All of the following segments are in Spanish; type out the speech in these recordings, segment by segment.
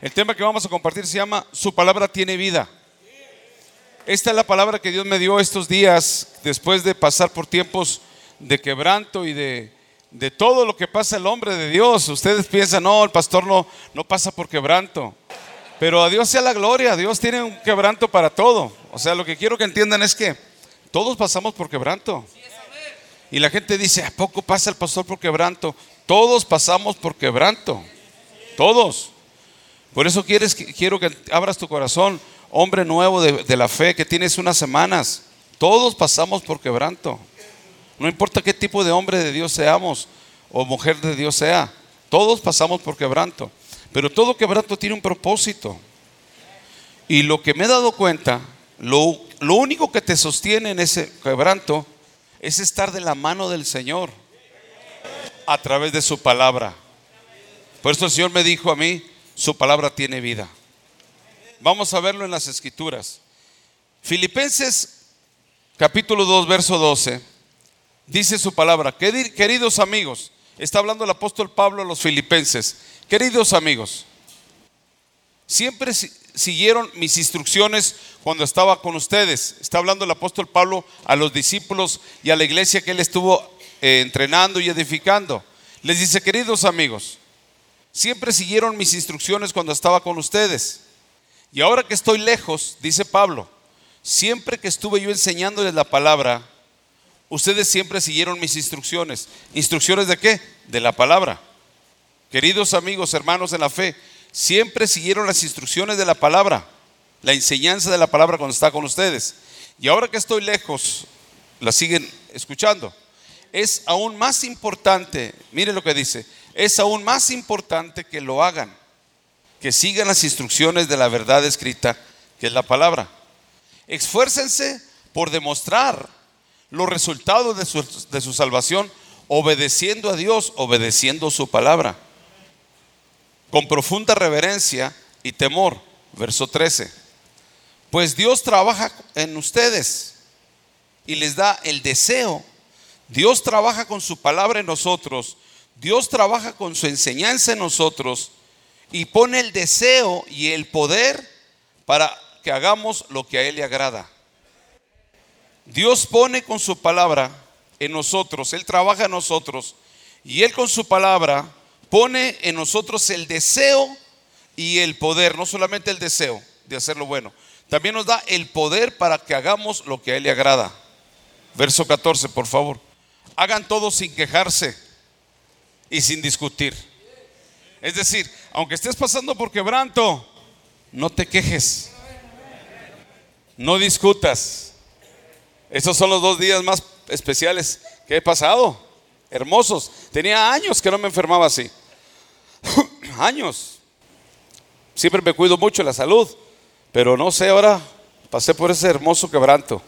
El tema que vamos a compartir se llama Su palabra tiene vida. Esta es la palabra que Dios me dio estos días después de pasar por tiempos de quebranto y de, de todo lo que pasa el hombre de Dios. Ustedes piensan, no, el pastor no, no pasa por quebranto. Pero a Dios sea la gloria, Dios tiene un quebranto para todo. O sea, lo que quiero que entiendan es que todos pasamos por quebranto. Y la gente dice, ¿a poco pasa el pastor por quebranto? Todos pasamos por quebranto. Todos. Por eso quieres, quiero que abras tu corazón, hombre nuevo de, de la fe, que tienes unas semanas. Todos pasamos por quebranto. No importa qué tipo de hombre de Dios seamos o mujer de Dios sea. Todos pasamos por quebranto. Pero todo quebranto tiene un propósito. Y lo que me he dado cuenta, lo, lo único que te sostiene en ese quebranto es estar de la mano del Señor a través de su palabra. Por eso el Señor me dijo a mí, su palabra tiene vida. Vamos a verlo en las escrituras. Filipenses capítulo 2, verso 12, dice su palabra, queridos amigos, está hablando el apóstol Pablo a los filipenses, queridos amigos, siempre siguieron mis instrucciones cuando estaba con ustedes. Está hablando el apóstol Pablo a los discípulos y a la iglesia que él estuvo eh, entrenando y edificando. Les dice, queridos amigos, siempre siguieron mis instrucciones cuando estaba con ustedes. Y ahora que estoy lejos, dice Pablo, siempre que estuve yo enseñándoles la palabra, ustedes siempre siguieron mis instrucciones. ¿Instrucciones de qué? De la palabra. Queridos amigos, hermanos en la fe, siempre siguieron las instrucciones de la palabra, la enseñanza de la palabra cuando está con ustedes. Y ahora que estoy lejos, la siguen escuchando. Es aún más importante, mire lo que dice, es aún más importante que lo hagan, que sigan las instrucciones de la verdad escrita, que es la palabra. Esfuércense por demostrar los resultados de su, de su salvación obedeciendo a Dios, obedeciendo su palabra con profunda reverencia y temor. Verso 13. Pues Dios trabaja en ustedes y les da el deseo. Dios trabaja con su palabra en nosotros. Dios trabaja con su enseñanza en nosotros y pone el deseo y el poder para que hagamos lo que a Él le agrada. Dios pone con su palabra en nosotros, Él trabaja en nosotros y Él con su palabra pone en nosotros el deseo y el poder, no solamente el deseo de hacer lo bueno, también nos da el poder para que hagamos lo que a Él le agrada. Verso 14, por favor. Hagan todo sin quejarse y sin discutir. Es decir, aunque estés pasando por quebranto, no te quejes. No discutas. Estos son los dos días más especiales que he pasado. Hermosos. Tenía años que no me enfermaba así. años. Siempre me cuido mucho la salud, pero no sé, ahora pasé por ese hermoso quebranto.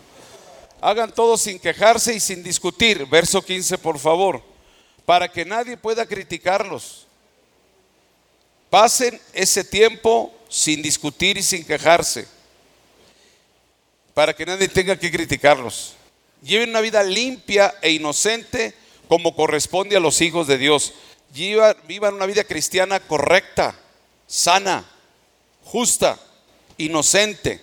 Hagan todo sin quejarse y sin discutir. Verso 15, por favor, para que nadie pueda criticarlos. Pasen ese tiempo sin discutir y sin quejarse, para que nadie tenga que criticarlos. Lleven una vida limpia e inocente como corresponde a los hijos de Dios vivan una vida cristiana correcta, sana, justa, inocente,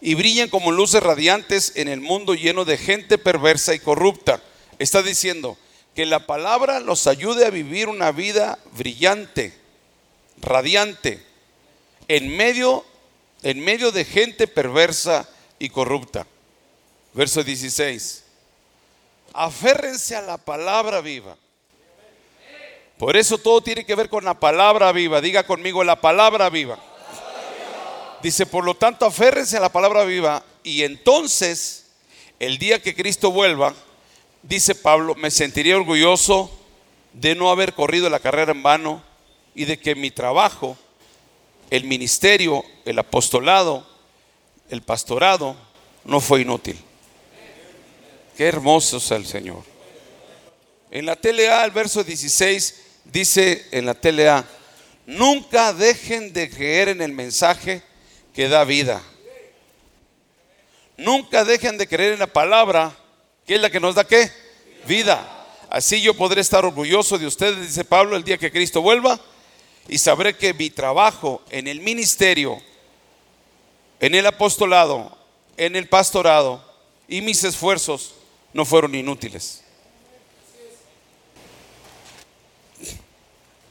y brillen como luces radiantes en el mundo lleno de gente perversa y corrupta. Está diciendo que la palabra los ayude a vivir una vida brillante, radiante, en medio, en medio de gente perversa y corrupta. Verso 16. Aférrense a la palabra viva por eso todo tiene que ver con la palabra viva. Diga conmigo la palabra viva. Dice, por lo tanto, aférrense a la palabra viva y entonces, el día que Cristo vuelva, dice Pablo, me sentiría orgulloso de no haber corrido la carrera en vano y de que mi trabajo, el ministerio, el apostolado, el pastorado, no fue inútil. Qué hermoso es el Señor. En la TLA, el verso 16, dice en la TLA, nunca dejen de creer en el mensaje que da vida. Nunca dejen de creer en la palabra, que es la que nos da qué? Vida. Así yo podré estar orgulloso de ustedes, dice Pablo, el día que Cristo vuelva, y sabré que mi trabajo en el ministerio, en el apostolado, en el pastorado y mis esfuerzos no fueron inútiles.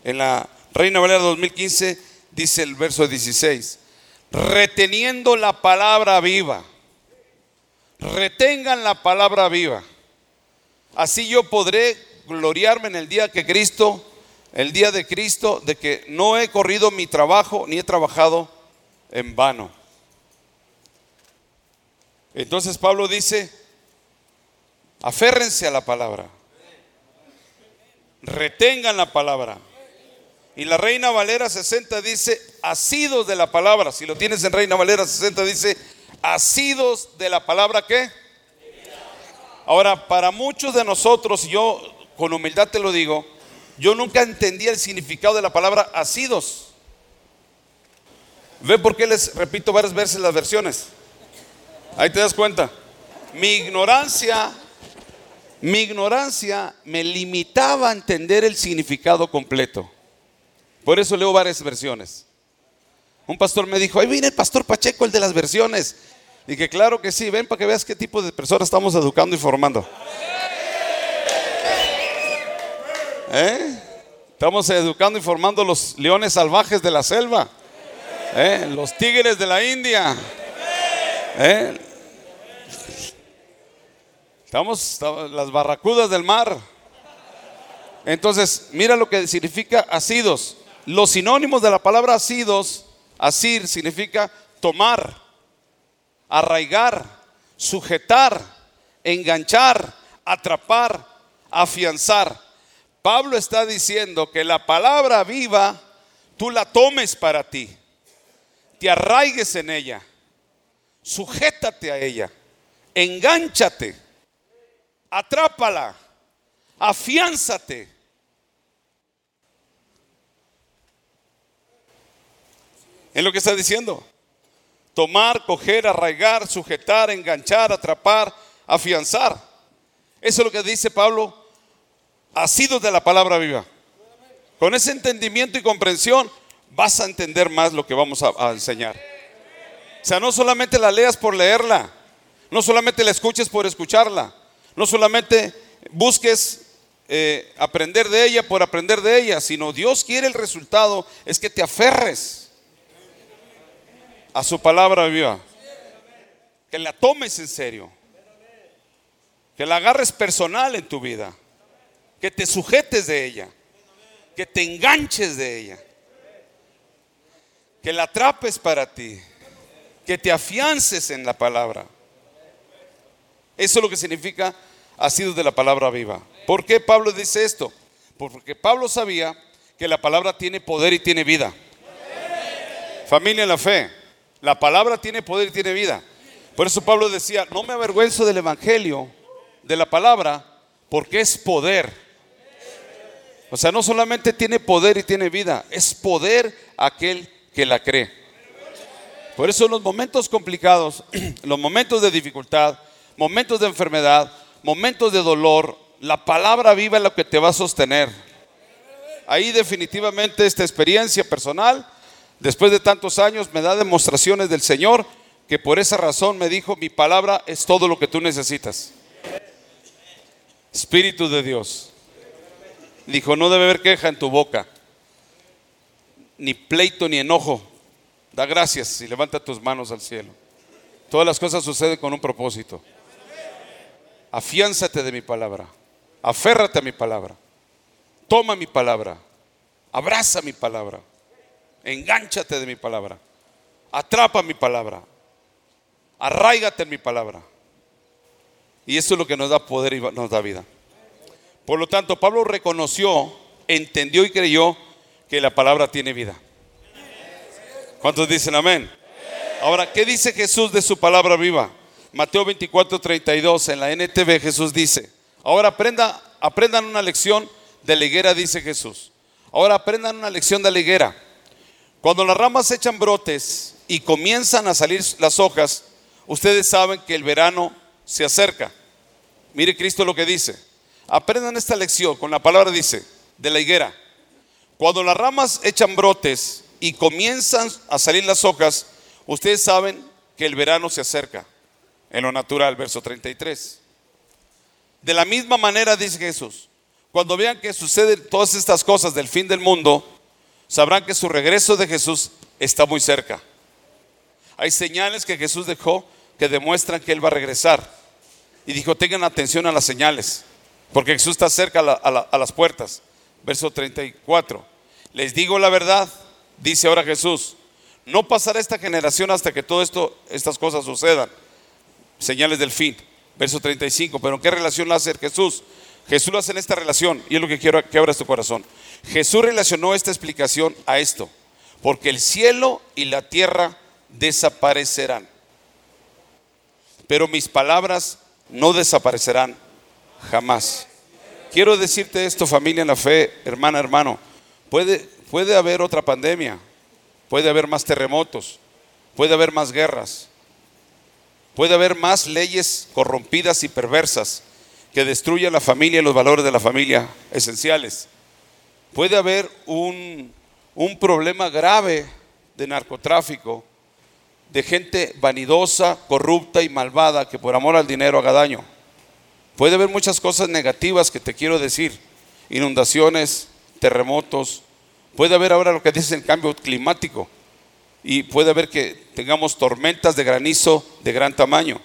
En la Reina Valera 2015 dice el verso 16, reteniendo la palabra viva, retengan la palabra viva. Así yo podré gloriarme en el día que Cristo, el día de Cristo, de que no he corrido mi trabajo ni he trabajado en vano. Entonces Pablo dice, aférrense a la palabra, retengan la palabra. Y la Reina Valera 60 dice, asidos de la palabra. Si lo tienes en Reina Valera 60 dice, asidos de la palabra qué? Ahora, para muchos de nosotros, yo con humildad te lo digo, yo nunca entendí el significado de la palabra asidos. Ve por qué les repito varias veces las versiones. Ahí te das cuenta. Mi ignorancia, mi ignorancia me limitaba a entender el significado completo. Por eso leo varias versiones. Un pastor me dijo, ahí viene el pastor Pacheco, el de las versiones. Y que claro que sí, ven para que veas qué tipo de personas estamos educando y formando. ¿Eh? Estamos educando y formando los leones salvajes de la selva. ¿Eh? Los tigres de la India. ¿Eh? Estamos las barracudas del mar. Entonces, mira lo que significa asidos. Los sinónimos de la palabra asidos, asir significa tomar, arraigar, sujetar, enganchar, atrapar, afianzar. Pablo está diciendo que la palabra viva tú la tomes para ti, te arraigues en ella, sujétate a ella, engánchate, atrápala, afiánzate. Es lo que está diciendo. Tomar, coger, arraigar, sujetar, enganchar, atrapar, afianzar. Eso es lo que dice Pablo, sido de la palabra viva. Con ese entendimiento y comprensión vas a entender más lo que vamos a, a enseñar. O sea, no solamente la leas por leerla, no solamente la escuches por escucharla, no solamente busques eh, aprender de ella por aprender de ella, sino Dios quiere el resultado, es que te aferres a su palabra viva, que la tomes en serio, que la agarres personal en tu vida, que te sujetes de ella, que te enganches de ella, que la atrapes para ti, que te afiances en la palabra. Eso es lo que significa sido de la palabra viva. ¿Por qué Pablo dice esto? Porque Pablo sabía que la palabra tiene poder y tiene vida. Familia en la fe, la palabra tiene poder y tiene vida. Por eso Pablo decía, no me avergüenzo del Evangelio, de la palabra, porque es poder. O sea, no solamente tiene poder y tiene vida, es poder aquel que la cree. Por eso en los momentos complicados, los momentos de dificultad, momentos de enfermedad, momentos de dolor, la palabra viva es lo que te va a sostener. Ahí definitivamente esta experiencia personal, después de tantos años, me da demostraciones del Señor que por esa razón me dijo, mi palabra es todo lo que tú necesitas. Espíritu de Dios. Dijo, no debe haber queja en tu boca, ni pleito ni enojo. Da gracias y levanta tus manos al cielo. Todas las cosas suceden con un propósito afiánzate de mi palabra, aférrate a mi palabra, toma mi palabra, abraza mi palabra, engánchate de mi palabra, atrapa mi palabra, arraigate en mi palabra. Y eso es lo que nos da poder y nos da vida. Por lo tanto, Pablo reconoció, entendió y creyó que la palabra tiene vida. ¿Cuántos dicen amén? Ahora, ¿qué dice Jesús de su palabra viva? Mateo 24, 32, en la NTV Jesús dice, ahora aprenda, aprendan una lección de la higuera, dice Jesús. Ahora aprendan una lección de la higuera. Cuando las ramas echan brotes y comienzan a salir las hojas, ustedes saben que el verano se acerca. Mire Cristo lo que dice. Aprendan esta lección, con la palabra dice, de la higuera. Cuando las ramas echan brotes y comienzan a salir las hojas, ustedes saben que el verano se acerca. En lo natural, verso 33. De la misma manera dice Jesús, cuando vean que suceden todas estas cosas del fin del mundo, sabrán que su regreso de Jesús está muy cerca. Hay señales que Jesús dejó que demuestran que Él va a regresar. Y dijo, tengan atención a las señales, porque Jesús está cerca a, las puertas. Verso 34. Les digo la verdad, dice ahora Jesús, no pasará esta generación hasta que todo esto, estas cosas sucedan. Señales del fin. Verso 35. Pero ¿en qué relación lo hace Jesús? Jesús lo hace en esta relación y es lo que quiero que abras tu corazón. Jesús relacionó esta explicación a esto, porque el cielo y la tierra desaparecerán, pero mis palabras no desaparecerán jamás. Quiero decirte esto, familia en la fe, hermana, hermano. Puede, puede haber otra pandemia, puede haber más terremotos, puede haber más guerras, puede haber más leyes corrompidas y perversas que destruyan la familia y los valores de la familia esenciales. Puede haber un, un problema grave de narcotráfico, de gente vanidosa, corrupta y malvada que por amor al dinero haga daño. Puede haber muchas cosas negativas que te quiero decir, inundaciones, terremotos, puede haber ahora lo que dicen cambio climático y puede haber que tengamos tormentas de granizo de gran tamaño.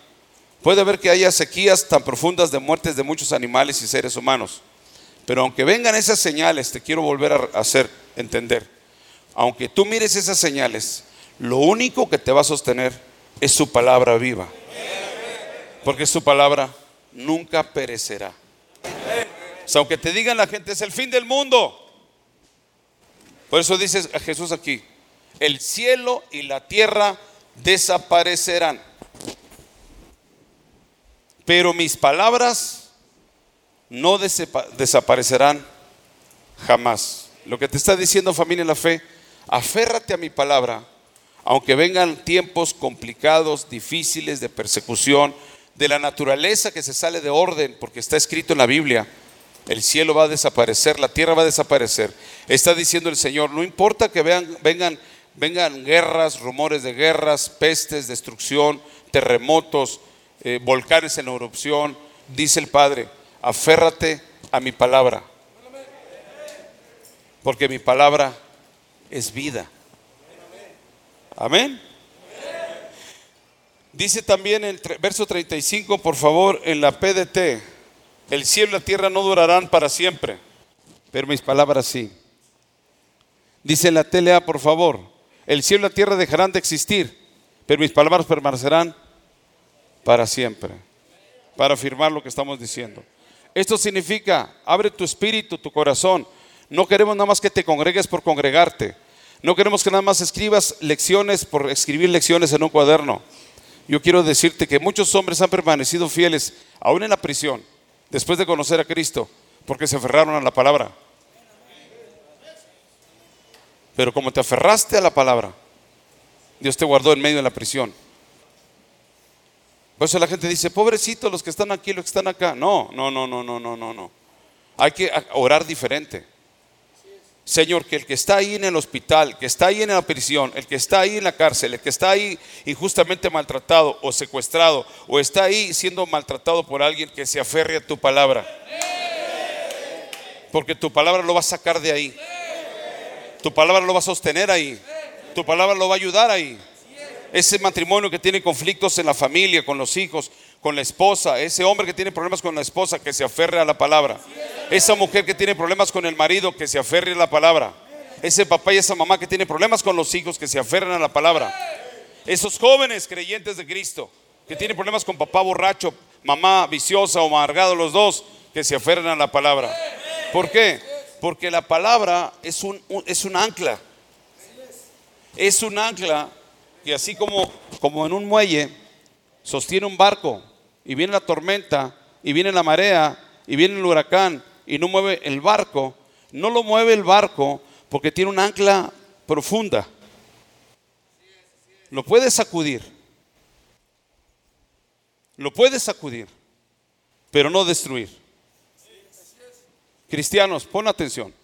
Puede haber que haya sequías tan profundas de muertes de muchos animales y seres humanos. Pero aunque vengan esas señales, te quiero volver a hacer entender. Aunque tú mires esas señales, lo único que te va a sostener es su palabra viva. Porque su palabra nunca perecerá. O aunque te digan la gente, es el fin del mundo. Por eso dice Jesús aquí, el cielo y la tierra desaparecerán pero mis palabras no desaparecerán jamás. Lo que te está diciendo familia en la fe, aférrate a mi palabra, aunque vengan tiempos complicados, difíciles, de persecución, de la naturaleza que se sale de orden, porque está escrito en la Biblia, el cielo va a desaparecer, la tierra va a desaparecer. Está diciendo el Señor, no importa que vengan, vengan guerras, rumores de guerras, pestes, destrucción, terremotos, eh, volcanes en erupción, dice el Padre, aférrate a mi palabra, porque mi palabra es vida. Amén. Dice también el verso 35, por favor, en la PDT, el cielo y la tierra no durarán para siempre, pero mis palabras sí. Dice en la TLA, por favor, el cielo y la tierra dejarán de existir, pero mis palabras permanecerán para siempre, para afirmar lo que estamos diciendo. Esto significa, abre tu espíritu, tu corazón. No queremos nada más que te congregues por congregarte. No queremos que nada más escribas lecciones por escribir lecciones en un cuaderno. Yo quiero decirte que muchos hombres han permanecido fieles, aún en la prisión, después de conocer a Cristo, porque se aferraron a la palabra. Pero como te aferraste a la palabra, Dios te guardó en medio de la prisión. Por eso la gente dice, pobrecitos los que están aquí, los que están acá. No, no, no, no, no, no, no, no. Hay que orar diferente. Señor, que el que está ahí en el hospital, que está ahí en la prisión, el que está ahí en la cárcel, el que está ahí injustamente maltratado o secuestrado, o está ahí siendo maltratado por alguien que se aferre a tu palabra. Porque tu palabra lo va a sacar de ahí. Tu palabra lo va a sostener ahí. Tu palabra lo va a ayudar ahí ese matrimonio que tiene conflictos en la familia, con los hijos, con la esposa, ese hombre que tiene problemas con la esposa, que se aferre a la palabra. Esa mujer que tiene problemas con el marido, que se aferre a la palabra. Ese papá y esa mamá que tiene problemas con los hijos, que se aferren a la palabra. Esos jóvenes creyentes de Cristo, que tienen problemas con papá borracho, mamá viciosa o amargado, los dos, que se aferren a la palabra. ¿Por qué? Porque la palabra es un, es un ancla. Es un ancla y así como, como en un muelle sostiene un barco y viene la tormenta y viene la marea y viene el huracán y no mueve el barco, no lo mueve el barco porque tiene un ancla profunda. Lo puede sacudir. Lo puede sacudir, pero no destruir. Cristianos, pon atención.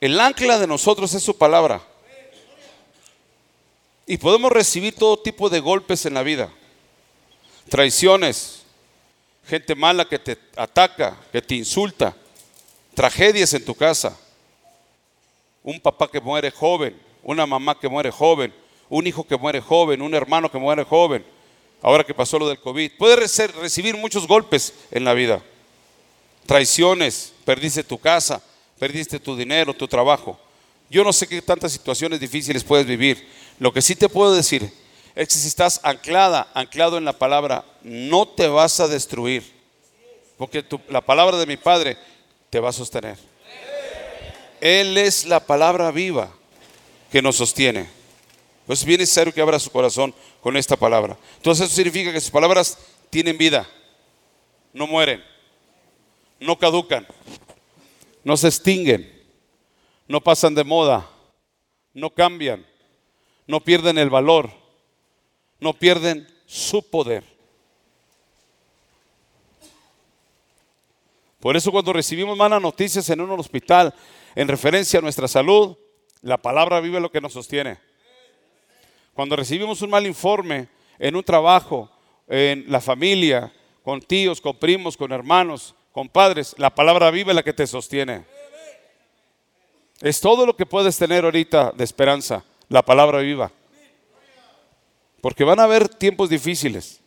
El ancla de nosotros es su palabra. Y podemos recibir todo tipo de golpes en la vida. Traiciones, gente mala que te ataca, que te insulta, tragedias en tu casa, un papá que muere joven, una mamá que muere joven, un hijo que muere joven, un hermano que muere joven, ahora que pasó lo del COVID. Puedes recibir muchos golpes en la vida. Traiciones, perdiste tu casa, perdiste tu dinero, tu trabajo. Yo no sé qué tantas situaciones difíciles puedes vivir. Lo que sí te puedo decir es que si estás anclada, anclado en la palabra, no te vas a destruir. Porque la palabra de mi Padre te va a sostener. Él es la palabra viva que nos sostiene. Pues es bien necesario que abra su corazón con esta palabra. Entonces eso significa que sus palabras tienen vida, no mueren, no caducan, no se extinguen, no pasan de moda, no cambian, no pierden el valor, no pierden su poder. Por eso cuando recibimos malas noticias en un hospital en referencia a nuestra salud, la palabra vive lo que nos sostiene. Cuando recibimos un mal informe en un trabajo, en la familia, con tíos, con primos, con hermanos, con padres, la palabra vive la que te sostiene. Es todo lo que puedes tener ahorita de esperanza, la palabra viva. Porque van a haber tiempos difíciles.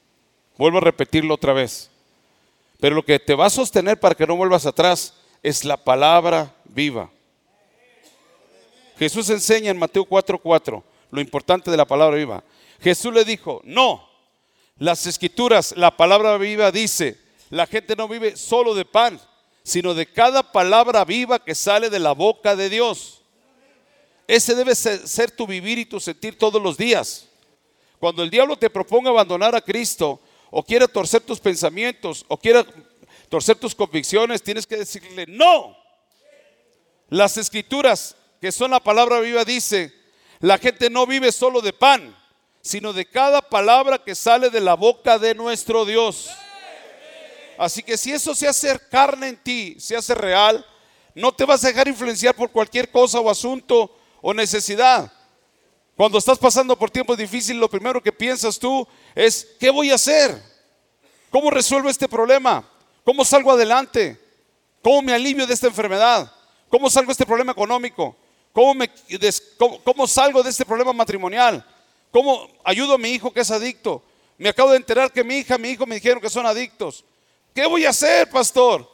Vuelvo a repetirlo otra vez. Pero lo que te va a sostener para que no vuelvas atrás es la palabra viva. Jesús enseña en Mateo 4:4 lo importante de la palabra viva. Jesús le dijo, no, las escrituras, la palabra viva dice, la gente no vive solo de pan, sino de cada palabra viva que sale de la boca de Dios. Ese debe ser, tu vivir y tu sentir todos los días. Cuando el diablo te proponga abandonar a Cristo, o quiera torcer tus pensamientos, o quiera torcer tus convicciones, tienes que decirle, no. Las escrituras, que son la palabra viva, dice, la gente no vive solo de pan, sino de cada palabra que sale de la boca de nuestro Dios. Así que si eso se hace carne en ti, se hace real, no te vas a dejar influenciar por cualquier cosa o asunto o necesidad. Cuando estás pasando por tiempos difíciles, lo primero que piensas tú es, ¿qué voy a hacer? ¿Cómo resuelvo este problema? ¿Cómo salgo adelante? ¿Cómo me alivio de esta enfermedad? ¿Cómo salgo de este problema económico? ¿Cómo, me, cómo, salgo de este problema matrimonial? ¿Cómo ayudo a mi hijo que es adicto? Me acabo de enterar que mi hija, mi hijo me dijeron que son adictos. ¿Qué voy a hacer, pastor?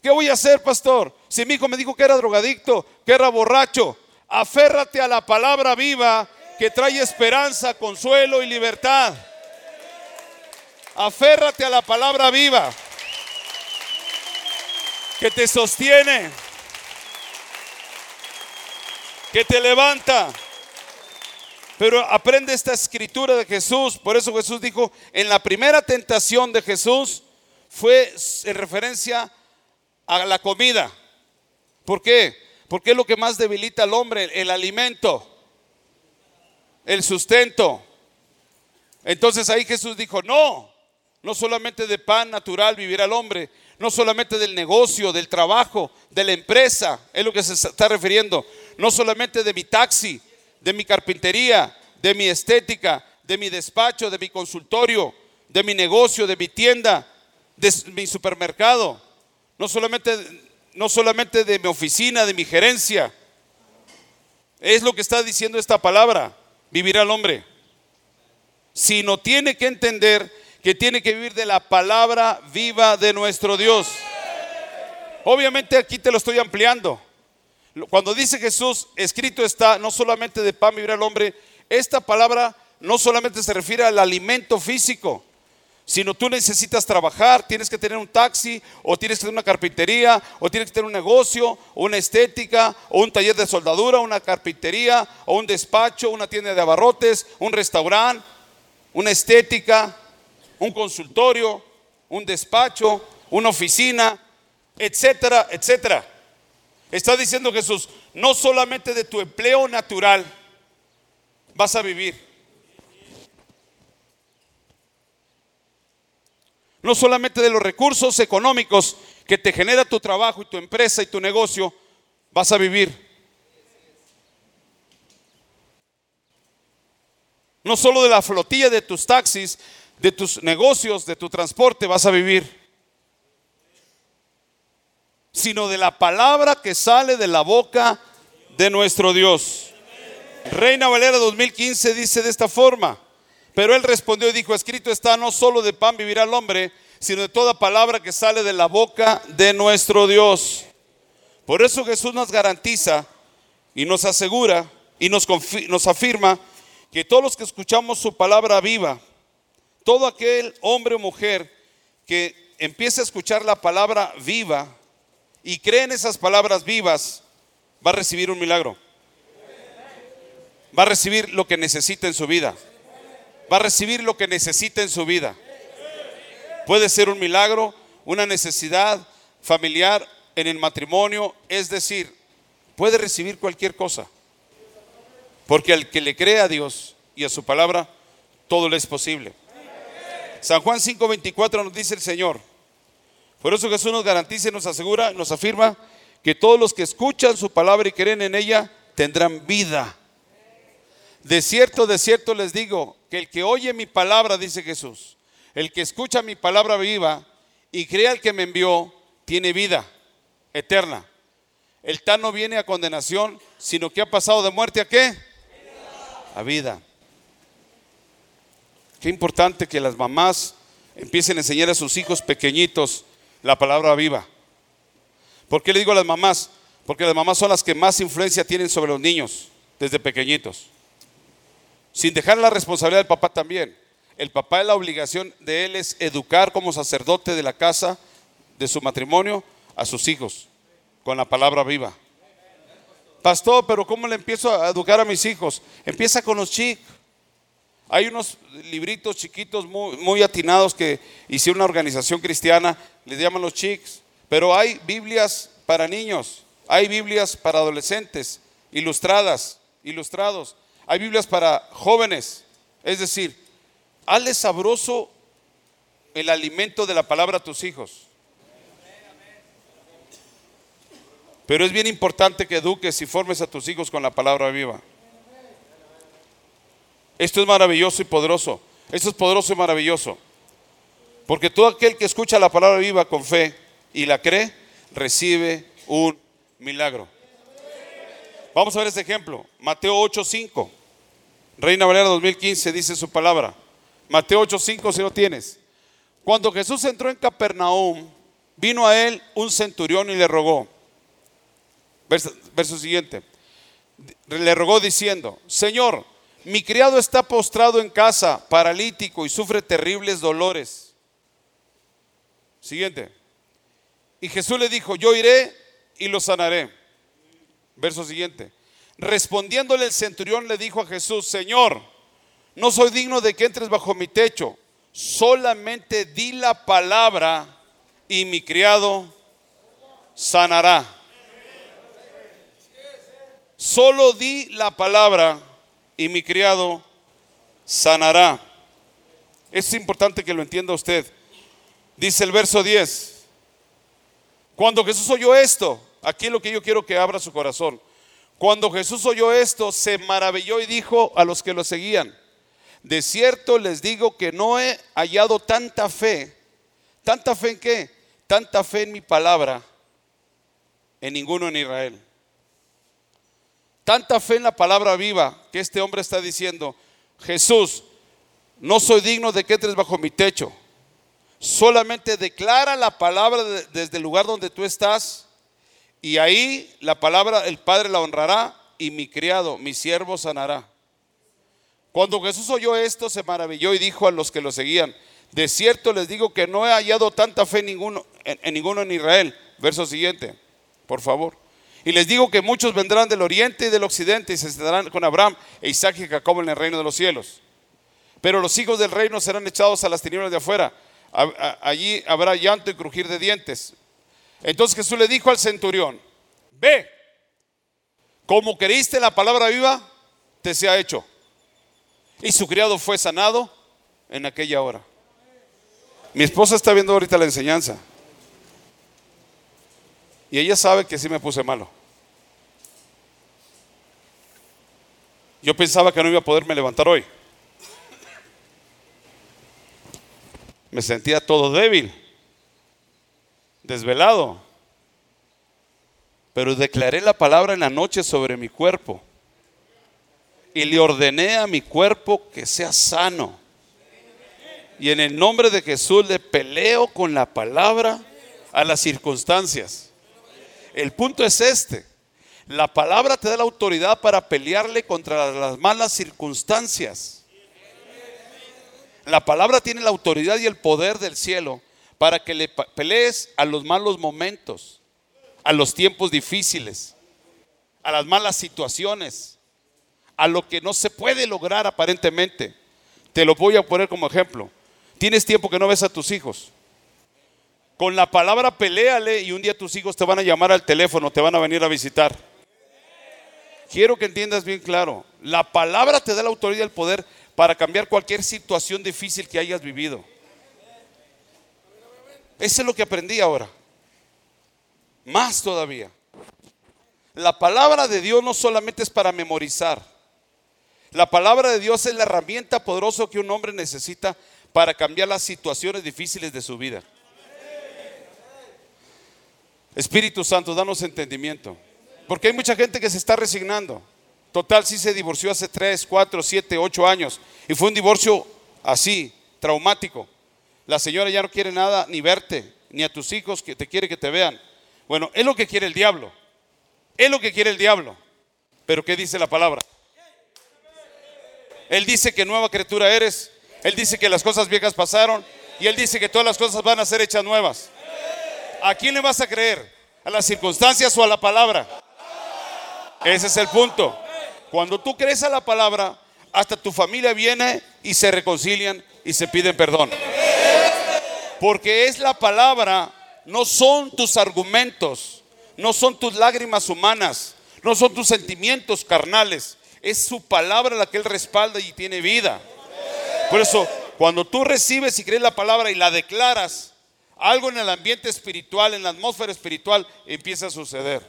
¿Qué voy a hacer, pastor? Si mi hijo me dijo que era drogadicto, que era borracho, Aférrate a la palabra viva que trae esperanza, consuelo y libertad. Aférrate a la palabra viva que te sostiene, que te levanta. Pero aprende esta escritura de Jesús. Por eso Jesús dijo, en la primera tentación de Jesús fue en referencia a la comida. ¿Por qué? Porque es lo que más debilita al hombre, el alimento, el sustento. Entonces ahí Jesús dijo, no, no solamente de pan natural vivirá el hombre, no solamente del negocio, del trabajo, de la empresa, es lo que se está refiriendo, no solamente de mi taxi, de mi carpintería, de mi estética, de mi despacho, de mi consultorio, de mi negocio, de mi tienda, de mi supermercado, no solamente no solamente de mi oficina, de mi gerencia. Es lo que está diciendo esta palabra, vivir al hombre. Sino tiene que entender que tiene que vivir de la palabra viva de nuestro Dios. Obviamente aquí te lo estoy ampliando. Cuando dice Jesús, escrito está, no solamente de pan vivir al hombre, esta palabra no solamente se refiere al alimento físico, sino tú necesitas trabajar, tienes que tener un taxi, o tienes que tener una carpintería, o tienes que tener un negocio, una estética, o un taller de soldadura, una carpintería, o un despacho, una tienda de abarrotes, un restaurante, una estética, un consultorio, un despacho, una oficina, etcétera, etcétera. Está diciendo Jesús, no solamente de tu empleo natural vas a vivir no solamente de los recursos económicos que te genera tu trabajo y tu empresa y tu negocio, vas a vivir. No solo de la flotilla de tus taxis, de tus negocios, de tu transporte vas a vivir, sino de la palabra que sale de la boca de nuestro Dios. Reina Valera 2015 dice de esta forma, pero él respondió y dijo, escrito está, no solo de pan vivirá el hombre, sino de toda palabra que sale de la boca de nuestro Dios. Por eso Jesús nos garantiza y nos asegura y nos, nos afirma que todos los que escuchamos su palabra viva, todo aquel hombre o mujer que empiece a escuchar la palabra viva y cree en esas palabras vivas, va a recibir un milagro. Va a recibir lo que necesita en su vida. Va a recibir lo que necesita en su vida. Puede ser un milagro, una necesidad familiar en el matrimonio, es decir, puede recibir cualquier cosa. Porque al que le cree a Dios y a su palabra, todo le es posible. San Juan 5:24 nos dice el Señor. Por eso Jesús nos garantiza y nos asegura, nos afirma que todos los que escuchan su palabra y creen en ella tendrán vida. De cierto, de cierto les digo que el que oye mi palabra, dice Jesús, el que escucha mi palabra viva y cree al que me envió, tiene vida eterna. El tal no viene a condenación, sino que ha pasado de muerte a qué? A vida. Qué importante que las mamás empiecen a enseñar a sus hijos pequeñitos la palabra viva. ¿Por qué le digo a las mamás? Porque las mamás son las que más influencia tienen sobre los niños desde pequeñitos. Sin dejar la responsabilidad del papá también. El papá es la obligación de él es educar como sacerdote de la casa, de su matrimonio, a sus hijos con la palabra viva. Pastor, pero ¿cómo le empiezo a educar a mis hijos? Empieza con los chicos. Hay unos libritos chiquitos muy, atinados que hicieron una organización cristiana, les llaman los chicos, pero hay Biblias para niños, hay Biblias para adolescentes, ilustradas, ilustrados, hay Biblias para jóvenes, es decir, hazle sabroso el alimento de la palabra a tus hijos. Pero es bien importante que eduques y formes a tus hijos con la palabra viva. Esto es maravilloso y poderoso. Esto es poderoso y maravilloso. Porque todo aquel que escucha la palabra viva con fe y la cree, recibe un milagro. Vamos a ver este ejemplo. Mateo 8:5. Reina Valera 2015 dice su palabra. Mateo 8:5 si lo tienes. Cuando Jesús entró en Capernaum, vino a él un centurión y le rogó. Verso, verso siguiente. Le rogó diciendo, Señor, mi criado está postrado en casa, paralítico y sufre terribles dolores. Siguiente. Y Jesús le dijo, yo iré y lo sanaré. Verso siguiente. Respondiéndole el centurión le dijo a Jesús, Señor, no soy digno de que entres bajo mi techo, solamente di la palabra y mi criado sanará. Solo di la palabra y mi criado sanará. Es importante que lo entienda usted. Dice el verso 10. Cuando Jesús oyó esto, aquí es lo que yo quiero que abra su corazón. Cuando Jesús oyó esto, se maravilló y dijo a los que lo seguían, de cierto les digo que no he hallado tanta fe. ¿Tanta fe en qué? Tanta fe en mi palabra en ninguno en Israel. Tanta fe en la palabra viva que este hombre está diciendo, Jesús, no soy digno de que entres bajo mi techo. Solamente declara la palabra desde el lugar donde tú estás y ahí la palabra, el Padre la honrará y mi criado, mi siervo sanará. Cuando Jesús oyó esto, se maravilló y dijo a los que lo seguían, de cierto les digo que no he hallado tanta fe ninguno, en ninguno en Israel. Verso siguiente, por favor. Y les digo que muchos vendrán del oriente y del occidente y se sentarán con Abraham e Isaac y Jacob en el reino de los cielos. Pero los hijos del reino serán echados a las tinieblas de afuera. Allí habrá llanto y crujir de dientes. Entonces Jesús le dijo al centurión, ve, como creíste la palabra viva, te sea hecho. Y su criado fue sanado en aquella hora. Mi esposa está viendo ahorita la enseñanza. Y ella sabe que sí me puse malo. Yo pensaba que no iba a poderme levantar hoy. Me sentía todo débil desvelado. Pero declaré la palabra en la noche sobre mi cuerpo. Y le ordené a mi cuerpo que sea sano. Y en el nombre de Jesús le peleo con la palabra a las circunstancias. El punto es este. La palabra te da la autoridad para pelearle contra las malas circunstancias. La palabra tiene la autoridad y el poder del cielo para que le pelees a los malos momentos, a los tiempos difíciles, a las malas situaciones, a lo que no se puede lograr aparentemente. Te lo voy a poner como ejemplo. Tienes tiempo que no ves a tus hijos. Con la palabra peleale y un día tus hijos te van a llamar al teléfono, te van a venir a visitar. Quiero que entiendas bien claro, la palabra te da la autoridad y el poder para cambiar cualquier situación difícil que hayas vivido. Eso es lo que aprendí ahora. Más todavía. La palabra de Dios no solamente es para memorizar. La palabra de Dios es la herramienta poderosa que un hombre necesita para cambiar las situaciones difíciles de su vida. Espíritu Santo, danos entendimiento. Porque hay mucha gente que se está resignando. Total, sí se divorció hace 3, 4, 7, 8 años. Y fue un divorcio así, traumático. La señora ya no quiere nada, ni verte, ni a tus hijos que te quiere que te vean. Bueno, es lo que quiere el diablo. Es lo que quiere el diablo. Pero ¿qué dice la palabra? Él dice que nueva criatura eres. Él dice que las cosas viejas pasaron. Y Él dice que todas las cosas van a ser hechas nuevas. ¿A quién le vas a creer? ¿A las circunstancias o a la palabra? Ese es el punto. Cuando tú crees a la palabra, hasta tu familia viene y se reconcilian y se piden perdón. Porque es la palabra, no son tus argumentos, no son tus lágrimas humanas, no son tus sentimientos carnales. Es su palabra la que Él respalda y tiene vida. Por eso, cuando tú recibes y crees la palabra y la declaras, algo en el ambiente espiritual, en la atmósfera espiritual, empieza a suceder.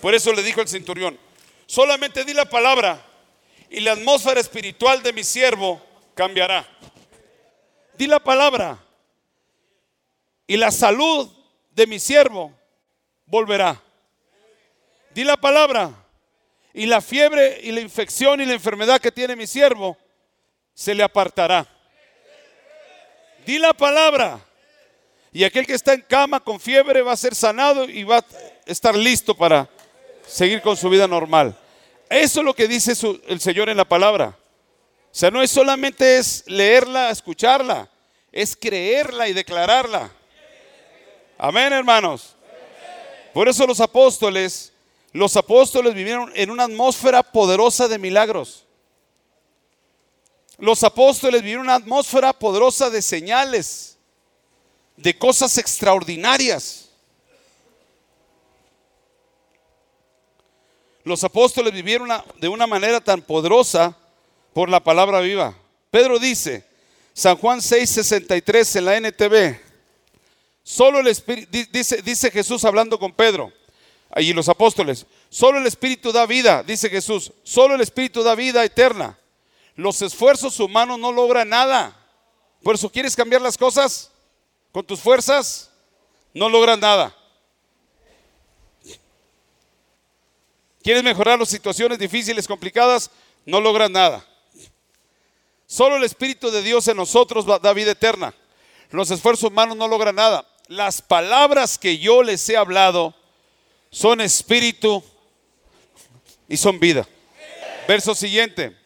Por eso le dijo el centurión, solamente di la palabra y la atmósfera espiritual de mi siervo cambiará. Di la palabra y la salud de mi siervo volverá. Di la palabra y la fiebre y la infección y la enfermedad que tiene mi siervo se le apartará. Di la palabra y aquel que está en cama con fiebre va a ser sanado y va a estar listo para seguir con su vida normal. Eso es lo que dice el Señor en la palabra. O sea, no es solamente es leerla, escucharla, es creerla y declararla. Amén, hermanos. Por eso los apóstoles, los apóstoles vivieron en una atmósfera poderosa de milagros. Los apóstoles vivieron una atmósfera poderosa de señales, de cosas extraordinarias. los apóstoles vivieron de una manera tan poderosa por la palabra viva. Pedro dice, San Juan 6:63 en la NTV, solo el Espíritu, dice, Jesús hablando con Pedro, allí los apóstoles, solo el Espíritu da vida, dice Jesús, solo el Espíritu da vida eterna. Los esfuerzos humanos no logran nada. Por eso, ¿quieres cambiar las cosas con tus fuerzas? No logran nada. ¿Quieres mejorar las situaciones difíciles, complicadas? No logras nada. Solo el Espíritu de Dios en nosotros da vida eterna. Los esfuerzos humanos no logran nada. Las palabras que yo les he hablado son espíritu y son vida. Verso siguiente.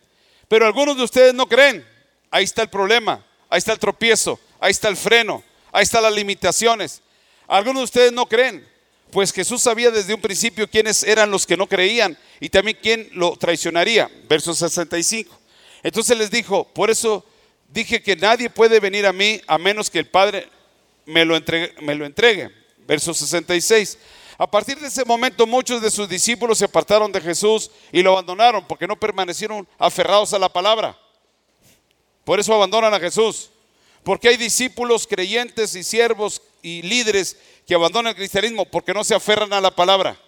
Pero algunos de ustedes no creen. Ahí está el problema. Ahí está el tropiezo. Ahí está el freno. Ahí están las limitaciones. Algunos de ustedes no creen pues Jesús sabía desde un principio quiénes eran los que no creían y también quién lo traicionaría. Verso 65. Entonces les dijo, por eso dije que nadie puede venir a mí a menos que el Padre me lo entregue. Me lo entregue. Verso 66. A partir de ese momento muchos de sus discípulos se apartaron de Jesús y lo abandonaron porque no permanecieron aferrados a la palabra. Por eso abandonan a Jesús. Porque hay discípulos creyentes y siervos y líderes que abandonan el cristianismo porque no se aferran a la palabra.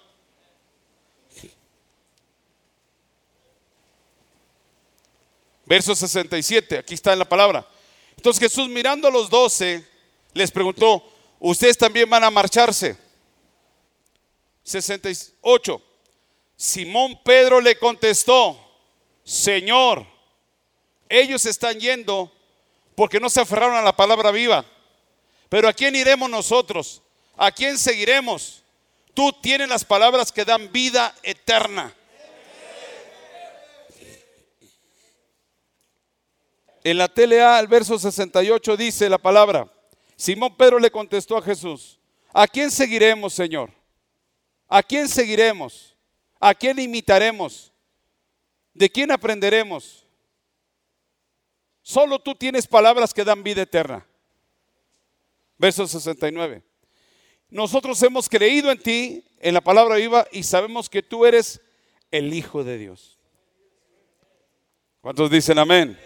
Verso 67, aquí está en la palabra. Entonces Jesús mirando a los doce, les preguntó, ¿ustedes también van a marcharse? 68. Simón Pedro le contestó, Señor, ellos están yendo porque no se aferraron a la palabra viva. Pero ¿a quién iremos nosotros? ¿A quién seguiremos? Tú tienes las palabras que dan vida eterna. En la TLA, el verso 68 dice la palabra, Simón Pedro le contestó a Jesús, ¿a quién seguiremos, Señor? ¿A quién seguiremos? ¿A quién imitaremos? ¿De quién aprenderemos? Solo tú tienes palabras que dan vida eterna. Verso 69. Nosotros hemos creído en ti, en la palabra viva, y sabemos que tú eres el Hijo de Dios. ¿Cuántos dicen amén?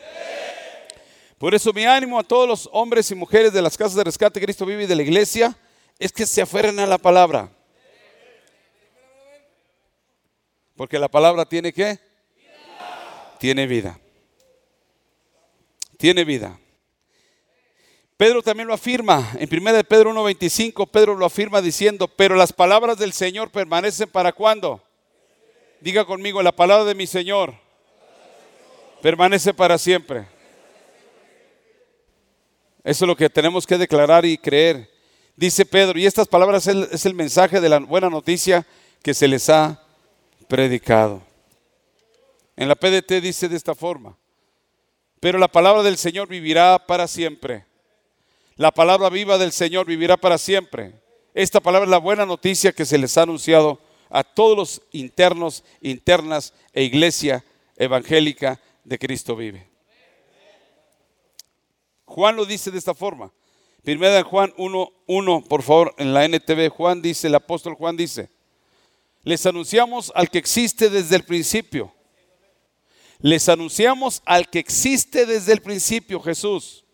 Por eso mi ánimo a todos los hombres y mujeres de las casas de rescate Cristo vive y de la iglesia es que se aferren a la palabra. Porque la palabra tiene qué? Tiene vida. Tiene vida. Pedro también lo afirma. En 1 de Pedro 1.25, Pedro lo afirma diciendo, pero las palabras del Señor permanecen para cuándo? Diga conmigo, la palabra de mi Señor permanece para siempre. Eso es lo que tenemos que declarar y creer. Dice Pedro, y estas palabras es el, mensaje de la buena noticia que se les ha predicado. En la PDT dice de esta forma, pero la palabra del Señor vivirá para siempre. La palabra viva del Señor vivirá para siempre. Esta palabra es la buena noticia que se les ha anunciado a todos los internos, internas e iglesia evangélica de Cristo vive. Juan lo dice de esta forma. Primera de Juan 1.1, por favor, en la NTV, Juan dice, el apóstol Juan dice, les anunciamos al que existe desde el principio. Les anunciamos al que existe desde el principio, Jesús,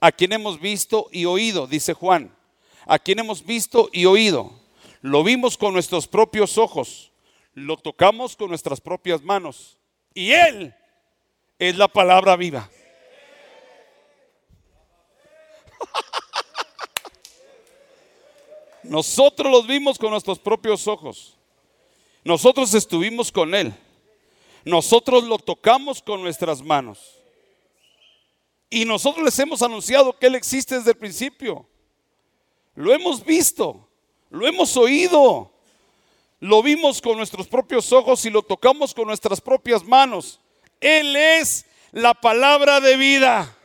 a quien hemos visto y oído, dice Juan, a quien hemos visto y oído. Lo vimos con nuestros propios ojos, lo tocamos con nuestras propias manos. Y Él es la palabra viva. Nosotros los vimos con nuestros propios ojos. Nosotros estuvimos con Él. Nosotros lo tocamos con nuestras manos. Y nosotros les hemos anunciado que Él existe desde el principio. Lo hemos visto, lo hemos oído, lo vimos con nuestros propios ojos y lo tocamos con nuestras propias manos. Él es la palabra de vida.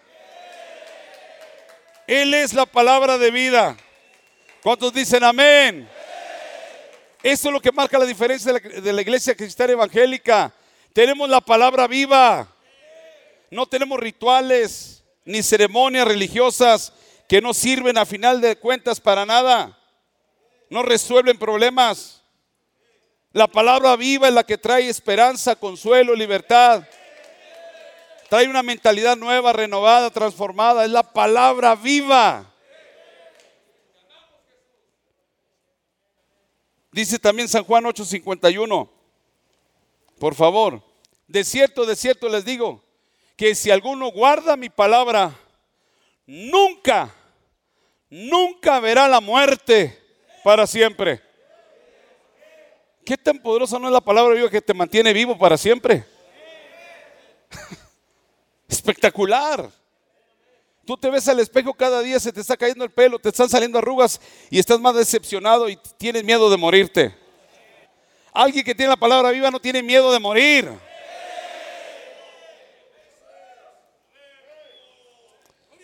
Él es la palabra de vida. ¿Cuántos dicen amén? Eso es lo que marca la diferencia de la, iglesia cristiana evangélica. Tenemos la palabra viva. No tenemos rituales ni ceremonias religiosas que no sirven a final de cuentas para nada. No resuelven problemas. La palabra viva es la que trae esperanza, consuelo, libertad. Trae una mentalidad nueva, renovada, transformada. Es la palabra viva. Dice también San Juan 8:51. Por favor, de cierto, de cierto les digo, que si alguno guarda mi palabra, nunca, nunca verá la muerte para siempre. ¿Qué tan poderosa no es la palabra que te mantiene vivo para siempre? Espectacular. Tú te ves al espejo cada día, se te está cayendo el pelo, te están saliendo arrugas y estás más decepcionado y tienes miedo de morirte. Alguien que tiene la palabra viva no tiene miedo de morir.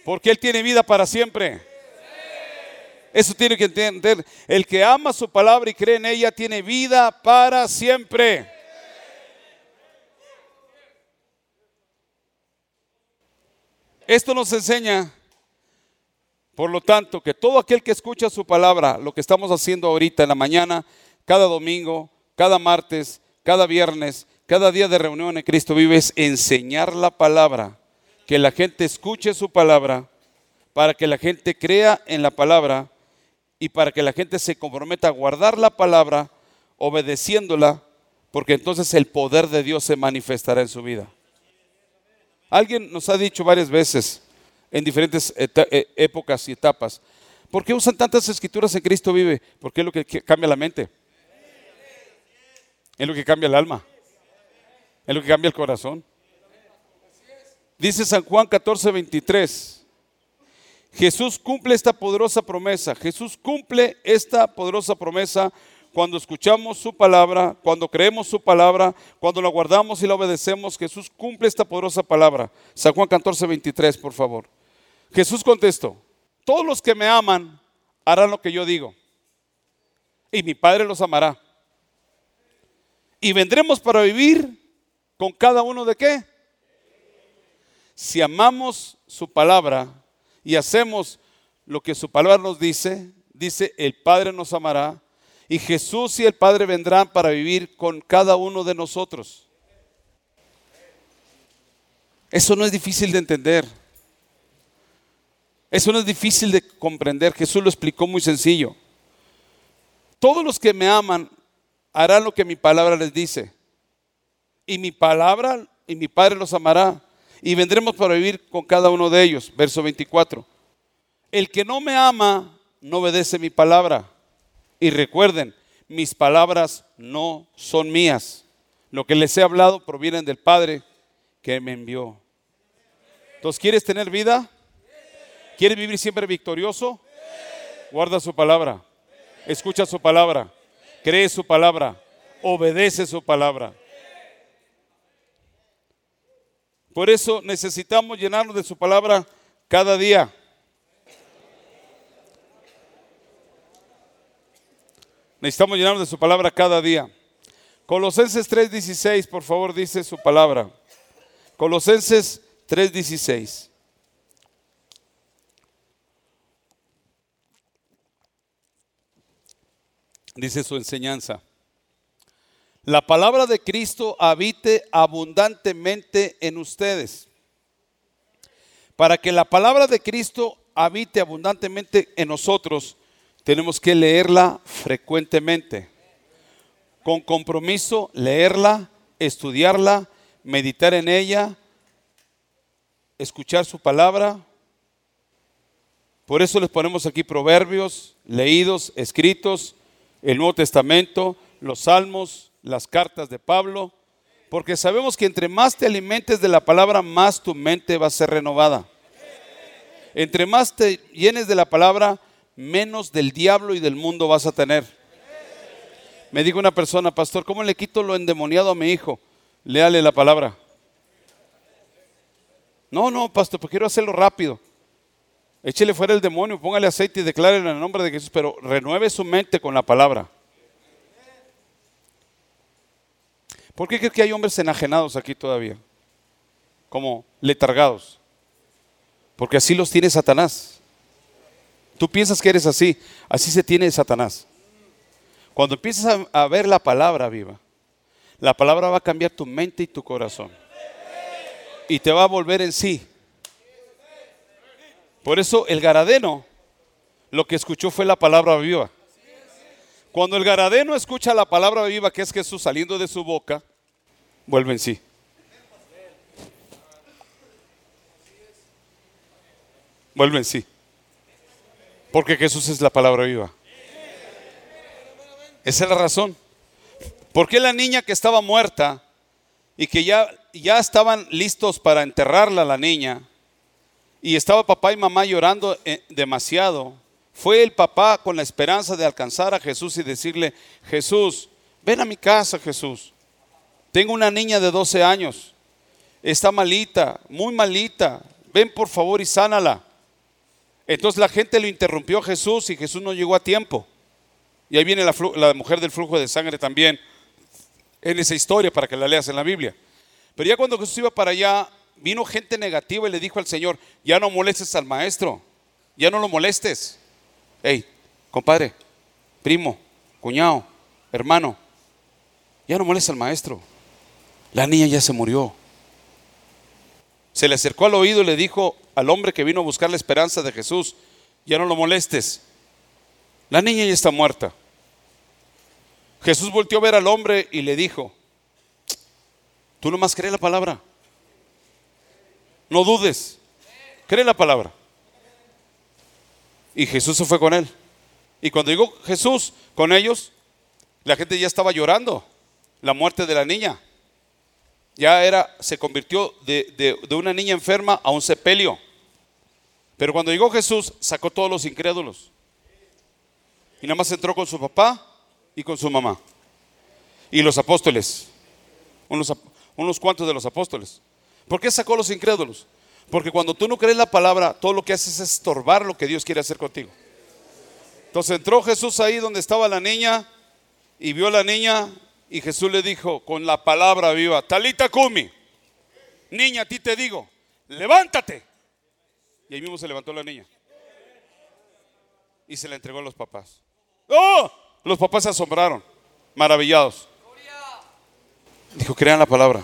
Porque Él tiene vida para siempre. Eso tiene que entender. El que ama su palabra y cree en ella tiene vida para siempre. Esto nos enseña, por lo tanto, que todo aquel que escucha su palabra, lo que estamos haciendo ahorita en la mañana, cada domingo, cada martes, cada viernes, cada día de reunión en Cristo vive es enseñar la palabra, que la gente escuche su palabra, para que la gente crea en la palabra y para que la gente se comprometa a guardar la palabra, obedeciéndola, porque entonces el poder de Dios se manifestará en su vida. Alguien nos ha dicho varias veces, en diferentes e, épocas y etapas. ¿Por qué usan tantas escrituras en Cristo vive? Porque es lo que cambia la mente. Es lo que cambia el alma. Es lo que cambia el corazón. Dice San Juan 14, 23. Jesús cumple esta poderosa promesa. Jesús cumple esta poderosa promesa cuando escuchamos su palabra, cuando creemos su palabra, cuando la guardamos y la obedecemos. Jesús cumple esta poderosa palabra. San Juan 14, 23, por favor. Jesús contestó, todos los que me aman harán lo que yo digo. Y mi Padre los amará. Y vendremos para vivir con cada uno de qué? Si amamos su palabra y hacemos lo que su palabra nos dice, dice, el Padre nos amará y Jesús y el Padre vendrán para vivir con cada uno de nosotros. Eso no es difícil de entender. Eso no es difícil de comprender. Jesús lo explicó muy sencillo. Todos los que me aman harán lo que mi palabra les dice. Y mi palabra y mi Padre los amará y vendremos para vivir con cada uno de ellos. Verso 24. El que no me ama no obedece mi palabra. Y recuerden, mis palabras no son mías. Lo que les he hablado proviene del Padre que me envió. Entonces, ¿quieres tener vida? ¿Quieres vivir siempre victorioso? Guarda su palabra. Escucha su palabra. Cree su palabra. Obedece su palabra. Por eso necesitamos llenarnos de su palabra cada día. Necesitamos llenarnos de su palabra cada día. Colosenses 3:16, por favor, dice su palabra. Colosenses 3:16. Dice su enseñanza la palabra de Cristo habite abundantemente en ustedes. Para que la palabra de Cristo habite abundantemente en nosotros, tenemos que leerla frecuentemente. Con compromiso, leerla, estudiarla, meditar en ella, escuchar su palabra. Por eso les ponemos aquí proverbios leídos, escritos, el Nuevo Testamento, los salmos, las cartas de Pablo, porque sabemos que entre más te alimentes de la palabra, más tu mente va a ser renovada. Entre más te llenes de la palabra, menos del diablo y del mundo vas a tener. Me dijo una persona, pastor, ¿cómo le quito lo endemoniado a mi hijo? Léale la palabra. No, no, pastor, porque quiero hacerlo rápido. Échele fuera el demonio, póngale aceite y declárelo en el nombre de Jesús, pero renueve su mente con la palabra. ¿Por qué crees que hay hombres enajenados aquí todavía? Como letargados. Porque así los tiene Satanás. Tú piensas que eres así, así se tiene Satanás. Cuando empiezas a, ver la palabra viva, la palabra va a cambiar tu mente y tu corazón. Y te va a volver en sí. Por eso el Garadeno lo que escuchó fue la palabra viva. Cuando el Garadeno escucha la palabra viva que es Jesús saliendo de su boca, vuelve en sí. Vuelve en sí. Porque Jesús es la palabra viva. Esa es la razón. ¿Por qué la niña que estaba muerta y que ya, ya estaban listos para enterrarla la niña y estaba papá y mamá llorando eh, demasiado? Fue el papá con la esperanza de alcanzar a Jesús y decirle, Jesús, ven a mi casa, Jesús. Tengo una niña de 12 años. Está malita, muy malita. Ven por favor y sánala. Entonces la gente lo interrumpió a Jesús y Jesús no llegó a tiempo. Y ahí viene la, mujer del flujo de sangre también en esa historia para que la leas en la Biblia. Pero ya cuando Jesús iba para allá, vino gente negativa y le dijo al Señor, ya no molestes al maestro, ya no lo molestes hey, compadre, primo, cuñado, hermano, ya no molesta al maestro. La niña ya se murió. Se le acercó al oído y le dijo al hombre que vino a buscar la esperanza de Jesús, ya no lo molestes. La niña ya está muerta. Jesús volteó a ver al hombre y le dijo, tú nomás crees la palabra. No dudes. Cree la palabra. Y Jesús se fue con él. Y cuando llegó Jesús con ellos, la gente ya estaba llorando la muerte de la niña. Ya era, se convirtió de, de una niña enferma a un sepelio. Pero cuando llegó Jesús, sacó todos los incrédulos. Y nada más entró con su papá y con su mamá. Y los apóstoles. Unos, unos cuantos de los apóstoles. ¿Por qué sacó los incrédulos? Porque cuando tú no crees la palabra, todo lo que haces es estorbar lo que Dios quiere hacer contigo. Entonces entró Jesús ahí donde estaba la niña y vio a la niña y Jesús le dijo con la palabra viva, Talita Kumi, niña, a ti te digo, levántate. Y ahí mismo se levantó la niña. Y se la entregó a los papás. ¡Oh! Los papás se asombraron, maravillados. Dijo, crean la palabra.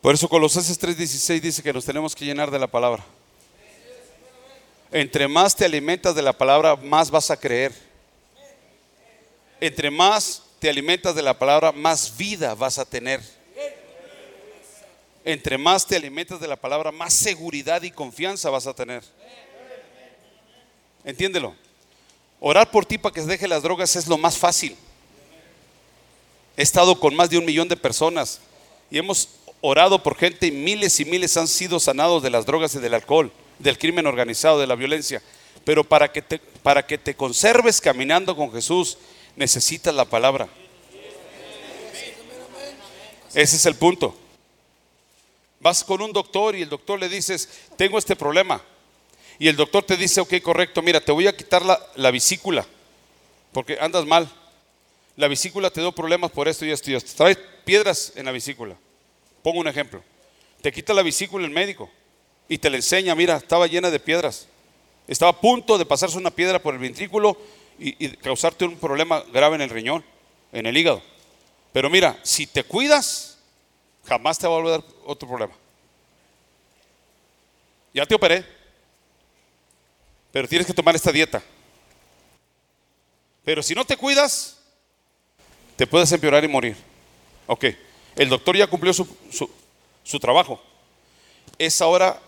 Por eso Colosenses 3:16 dice que nos tenemos que llenar de la palabra. Entre más te alimentas de la palabra, más vas a creer. Entre más te alimentas de la palabra, más vida vas a tener. Entre más te alimentas de la palabra, más seguridad y confianza vas a tener. Entiéndelo. Orar por ti para que se deje las drogas es lo más fácil. He estado con más de un millón de personas y hemos orado por gente y miles y miles han sido sanados de las drogas y del alcohol, del crimen organizado, de la violencia. Pero para que te, para que te conserves caminando con Jesús, necesitas la palabra. Ese es el punto. Vas con un doctor y el doctor le dices, tengo este problema. Y el doctor te dice, ok, correcto, mira, te voy a quitar la, la vesícula, porque andas mal. La vesícula te dio problemas por esto y esto y esto. Trae piedras en la vesícula. Pongo un ejemplo. Te quita la vesícula el médico y te la enseña, mira, estaba llena de piedras. Estaba a punto de pasarse una piedra por el ventrículo y, causarte un problema grave en el riñón, en el hígado. Pero mira, si te cuidas, jamás te va a volver otro problema. Ya te operé, pero tienes que tomar esta dieta. Pero si no te cuidas, te puedes empeorar y morir. Ok. El doctor ya cumplió su, trabajo. Es ahora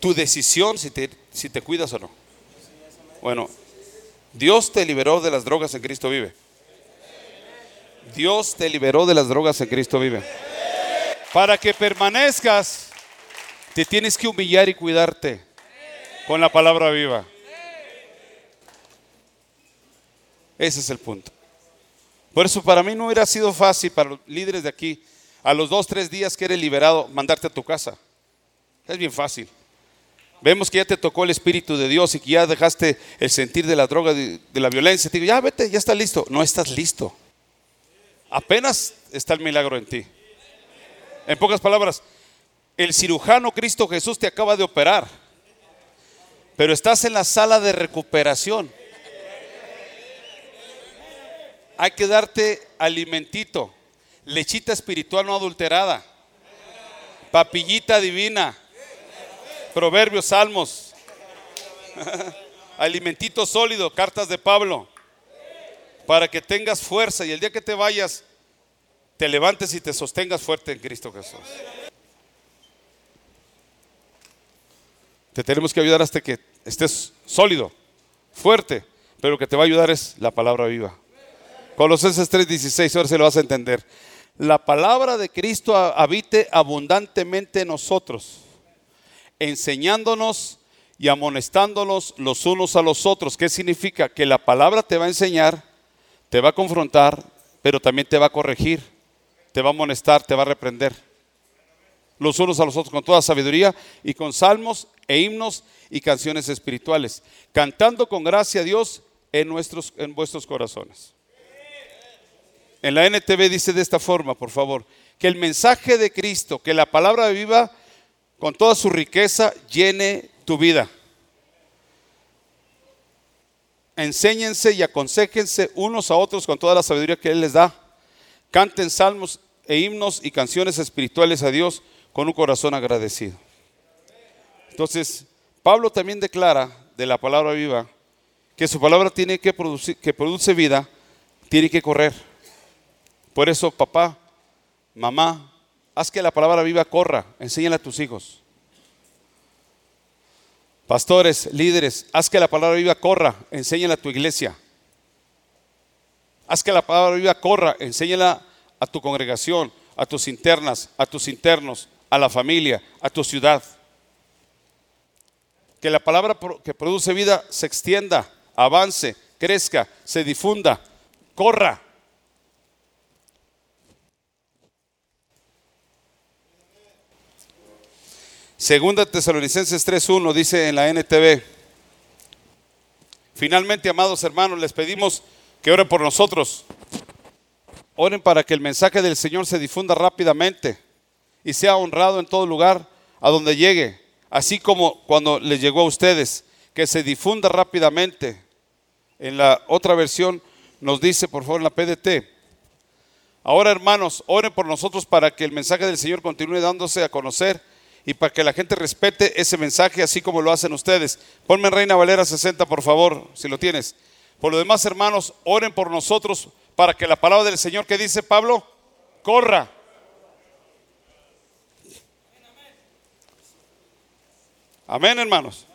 tu decisión si te, si te cuidas o no. Bueno, Dios te liberó de las drogas en Cristo vive. Dios te liberó de las drogas en Cristo vive. Para que permanezcas, te tienes que humillar y cuidarte con la palabra viva. Ese es el punto. Por eso para mí no hubiera sido fácil para los líderes de aquí a los dos, tres días que eres liberado, mandarte a tu casa. Es bien fácil. Vemos que ya te tocó el Espíritu de Dios y que ya dejaste el sentir de la droga, de, la violencia. Te digo, ya vete, ya estás listo. No estás listo. Apenas está el milagro en ti. En pocas palabras, el cirujano Cristo Jesús te acaba de operar, pero estás en la sala de recuperación. Hay que darte alimentito lechita espiritual no adulterada, papillita divina, proverbios, salmos, alimentito sólido, cartas de Pablo, para que tengas fuerza y el día que te vayas, te levantes y te sostengas fuerte en Cristo Jesús. Te tenemos que ayudar hasta que estés sólido, fuerte, pero lo que te va a ayudar es la palabra viva. Colosenses 3:16, ahora se lo vas a entender la palabra de Cristo habite abundantemente en nosotros, enseñándonos y amonestándonos los unos a los otros. ¿Qué significa? Que la palabra te va a enseñar, te va a confrontar, pero también te va a corregir, te va a amonestar, te va a reprender. Los unos a los otros con toda sabiduría y con salmos e himnos y canciones espirituales, cantando con gracia a Dios en, nuestros, en vuestros corazones. En la NTV dice de esta forma, por favor, que el mensaje de Cristo, que la palabra viva con toda su riqueza llene tu vida. Enséñense y aconsejense unos a otros con toda la sabiduría que Él les da. Canten salmos e himnos y canciones espirituales a Dios con un corazón agradecido. Entonces, Pablo también declara de la palabra viva que su palabra tiene que producir, que produce vida tiene que correr. Por eso, papá, mamá, haz que la palabra viva corra, enséñale a tus hijos. Pastores, líderes, haz que la palabra viva corra, enséñale a tu iglesia. Haz que la palabra viva corra, enséñala a tu congregación, a tus internas, a tus internos, a la familia, a tu ciudad. Que la palabra que produce vida se extienda, avance, crezca, se difunda, corra. Segunda Tesalonicenses 3.1 dice en la NTV, finalmente, amados hermanos, les pedimos que oren por nosotros. Oren para que el mensaje del Señor se difunda rápidamente y sea honrado en todo lugar a donde llegue, así como cuando les llegó a ustedes, que se difunda rápidamente. En la otra versión nos dice, por favor, en la PDT, ahora hermanos, oren por nosotros para que el mensaje del Señor continúe dándose a conocer y para que la gente respete ese mensaje así como lo hacen ustedes. Ponme en Reina Valera 60, por favor, si lo tienes. Por lo demás, hermanos, oren por nosotros para que la palabra del Señor que dice Pablo corra. Amén, hermanos.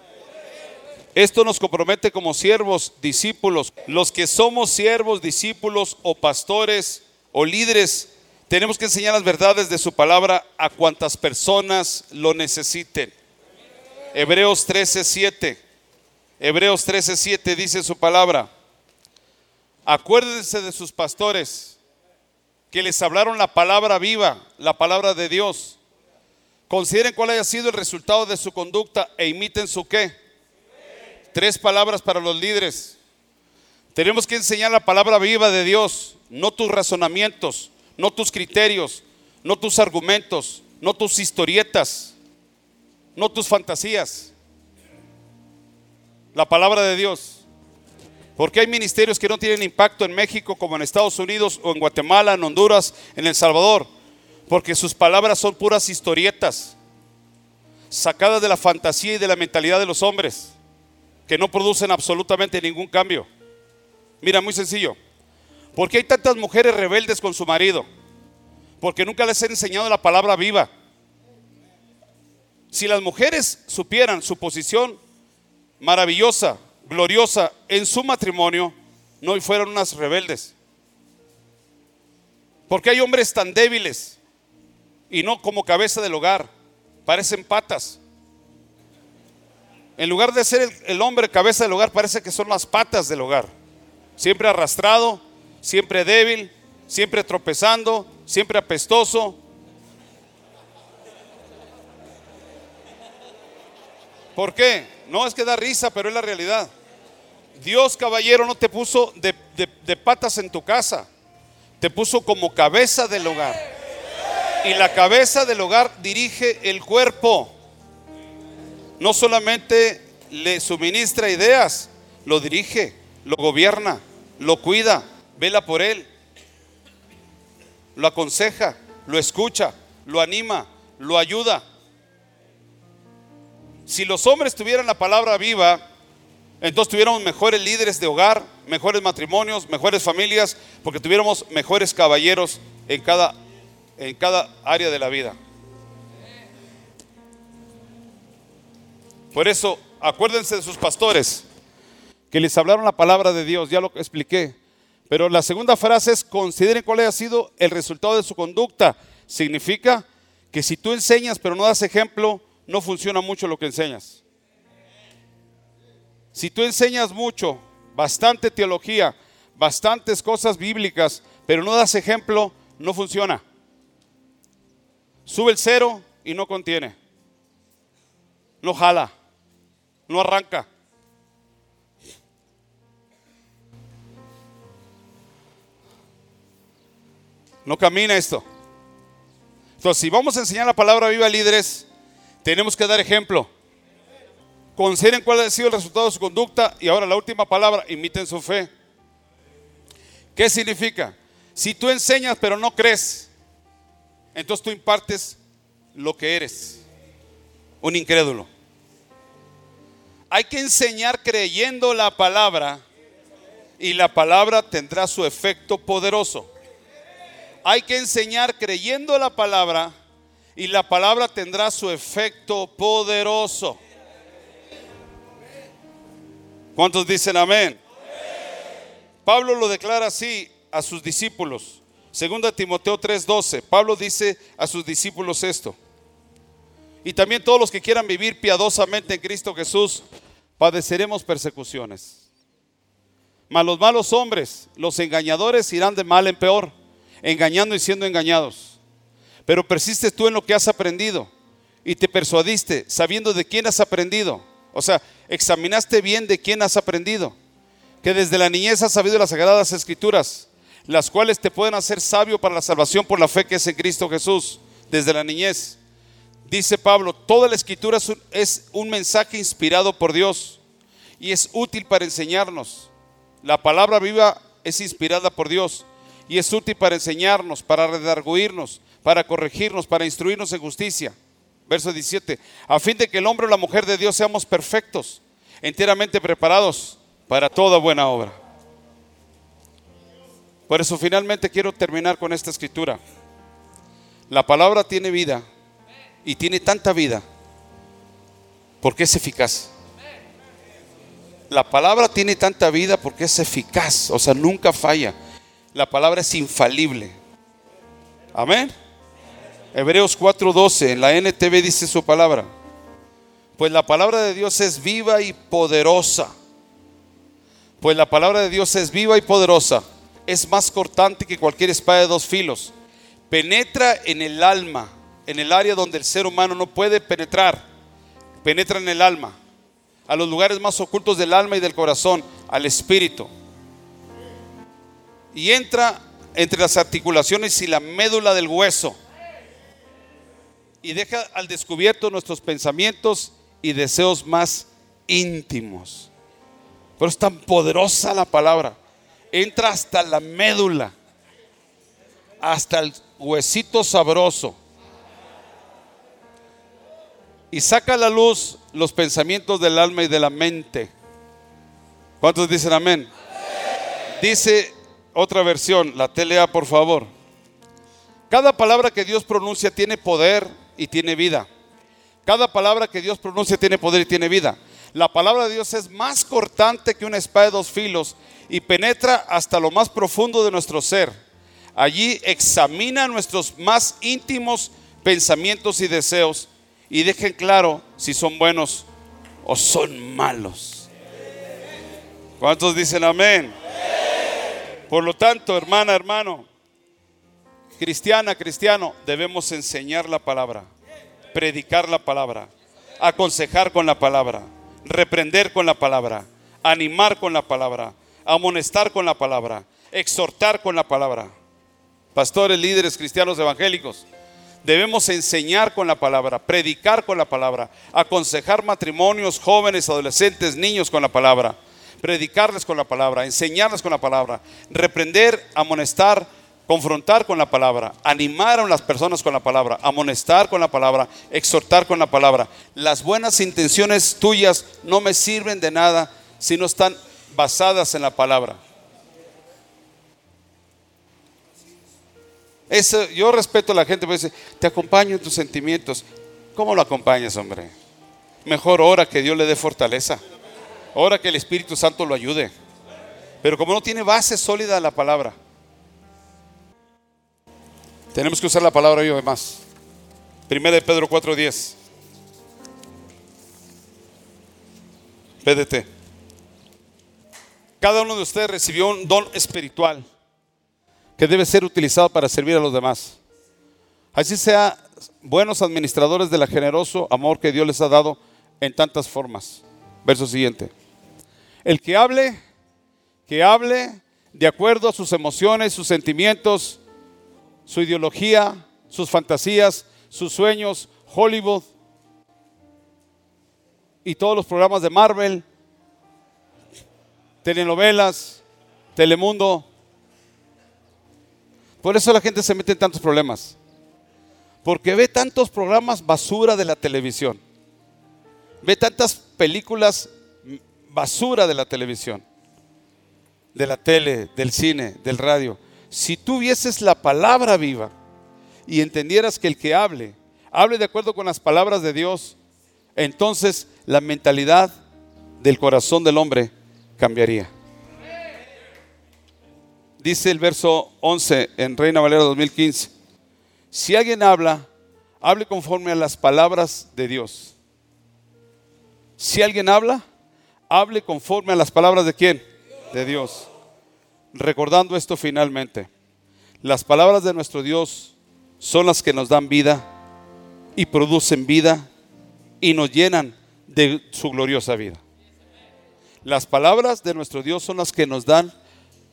Esto nos compromete como siervos, discípulos. Los que somos siervos, discípulos o pastores o líderes tenemos que enseñar las verdades de su palabra a cuantas personas lo necesiten. Hebreos 13:7. Hebreos 13:7 dice su palabra. Acuérdense de sus pastores que les hablaron la palabra viva, la palabra de Dios. Consideren cuál haya sido el resultado de su conducta e imiten su qué. Tres palabras para los líderes. Tenemos que enseñar la palabra viva de Dios, no tus razonamientos, no tus criterios, no tus argumentos, no tus historietas, no tus fantasías. La palabra de Dios. Porque hay ministerios que no tienen impacto en México como en Estados Unidos o en Guatemala, en Honduras, en El Salvador. Porque sus palabras son puras historietas, sacadas de la fantasía y de la mentalidad de los hombres, que no producen absolutamente ningún cambio. Mira, muy sencillo. ¿Por qué hay tantas mujeres rebeldes con su marido? Porque nunca les han enseñado la palabra viva. Si las mujeres supieran su posición maravillosa, gloriosa en su matrimonio, no fueran unas rebeldes. Porque hay hombres tan débiles y no como cabeza del hogar, parecen patas. En lugar de ser el hombre cabeza del hogar, parece que son las patas del hogar. Siempre arrastrado, siempre débil, siempre tropezando, siempre apestoso. ¿Por qué? No es que da risa, pero es la realidad. Dios, caballero, no te puso de, patas en tu casa, te puso como cabeza del hogar. Y la cabeza del hogar dirige el cuerpo. No solamente le suministra ideas, lo dirige, lo gobierna, lo cuida, vela por él, lo aconseja, lo escucha, lo anima, lo ayuda. Si los hombres tuvieran la palabra viva, entonces tuviéramos mejores líderes de hogar, mejores matrimonios, mejores familias, porque tuviéramos mejores caballeros en cada, en cada área de la vida. Por eso, acuérdense de sus pastores, que les hablaron la palabra de Dios, ya lo expliqué. Pero la segunda frase es, consideren cuál ha sido el resultado de su conducta. Significa que si tú enseñas pero no das ejemplo, no funciona mucho lo que enseñas. Si tú enseñas mucho, bastante teología, bastantes cosas bíblicas, pero no das ejemplo, no funciona. Sube el cero y no contiene. No jala, no arranca. No camina esto. Entonces, si vamos a enseñar la palabra viva a líderes, tenemos que dar ejemplo. Consideren cuál ha sido el resultado de su conducta y ahora la última palabra, imiten su fe. ¿Qué significa? Si tú enseñas pero no crees, entonces tú impartes lo que eres, un incrédulo. Hay que enseñar creyendo la palabra y la palabra tendrá su efecto poderoso. Hay que enseñar creyendo la palabra y la palabra tendrá su efecto poderoso. ¿Cuántos dicen amén? Pablo lo declara así a sus discípulos. Segunda Timoteo 3:12. Pablo dice a sus discípulos esto. Y también todos los que quieran vivir piadosamente en Cristo Jesús, padeceremos persecuciones. Mas los malos hombres, los engañadores, irán de mal en peor, engañando y siendo engañados. Pero persistes tú en lo que has aprendido y te persuadiste, sabiendo de quién has aprendido. O sea, examinaste bien de quién has aprendido. Que desde la niñez has sabido las sagradas escrituras, las cuales te pueden hacer sabio para la salvación por la fe que es en Cristo Jesús, desde la niñez dice Pablo, toda la escritura es un mensaje inspirado por Dios y es útil para enseñarnos. La palabra viva es inspirada por Dios y es útil para enseñarnos, para redarguirnos, para corregirnos, para instruirnos en justicia. Verso 17, a fin de que el hombre o la mujer de Dios seamos perfectos, enteramente preparados para toda buena obra. Por eso finalmente quiero terminar con esta escritura. La palabra tiene vida y tiene tanta vida porque es eficaz. La palabra tiene tanta vida porque es eficaz, o sea, nunca falla. La palabra es infalible. Amén. Hebreos 4:12, en la NTV dice su palabra. Pues la palabra de Dios es viva y poderosa. Pues la palabra de Dios es viva y poderosa. Es más cortante que cualquier espada de dos filos. Penetra en el alma en el área donde el ser humano no puede penetrar, penetra en el alma, a los lugares más ocultos del alma y del corazón, al espíritu. Y entra entre las articulaciones y la médula del hueso. Y deja al descubierto nuestros pensamientos y deseos más íntimos. Pero es tan poderosa la palabra. Entra hasta la médula, hasta el huesito sabroso y saca a la luz los pensamientos del alma y de la mente. ¿Cuántos dicen amén? Dice otra versión, la TLA por favor. Cada palabra que Dios pronuncia tiene poder y tiene vida. Cada palabra que Dios pronuncia tiene poder y tiene vida. La palabra de Dios es más cortante que una espada de dos filos y penetra hasta lo más profundo de nuestro ser. Allí examina nuestros más íntimos pensamientos y deseos y dejen claro si son buenos o son malos. ¿Cuántos dicen amén? Por lo tanto, hermana, hermano, cristiana, cristiano, debemos enseñar la palabra, predicar la palabra, aconsejar con la palabra, reprender con la palabra, animar con la palabra, amonestar con la palabra, exhortar con la palabra. Pastores, líderes cristianos evangélicos, Debemos enseñar con la palabra, predicar con la palabra, aconsejar matrimonios, jóvenes, adolescentes, niños con la palabra, predicarles con la palabra, enseñarles con la palabra, reprender, amonestar, confrontar con la palabra, animar a las personas con la palabra, amonestar con la palabra, exhortar con la palabra. Las buenas intenciones tuyas no me sirven de nada si no están basadas en la palabra. yo respeto a la gente, pero dice, te acompaño en tus sentimientos. ¿Cómo lo acompañas, hombre? Mejor ora que Dios le dé fortaleza. Ora que el Espíritu Santo lo ayude. Pero como no tiene base sólida la palabra, tenemos que usar la palabra hoy además. Primera de Pedro 4:10. PDT. Cada uno de ustedes recibió un don espiritual que debe ser utilizado para servir a los demás. Así sea buenos administradores del generoso amor que Dios les ha dado en tantas formas. Verso siguiente. El que hable, que hable de acuerdo a sus emociones, sus sentimientos, su ideología, sus fantasías, sus sueños, Hollywood y todos los programas de Marvel, telenovelas, Telemundo, por eso la gente se mete en tantos problemas. Porque ve tantos programas basura de la televisión. Ve tantas películas basura de la televisión. de la tele, del cine, del radio. Si tú vieses la palabra viva y entendieras que el que hable, hable de acuerdo con las palabras de Dios, entonces la mentalidad del corazón del hombre cambiaría. Dice el verso 11 en Reina Valera 2015, si alguien habla, hable conforme a las palabras de Dios. Si alguien habla, hable conforme a las palabras de quién? De Dios. Recordando esto finalmente, las palabras de nuestro Dios son las que nos dan vida y producen vida y nos llenan de su gloriosa vida. Las palabras de nuestro Dios son las que nos dan,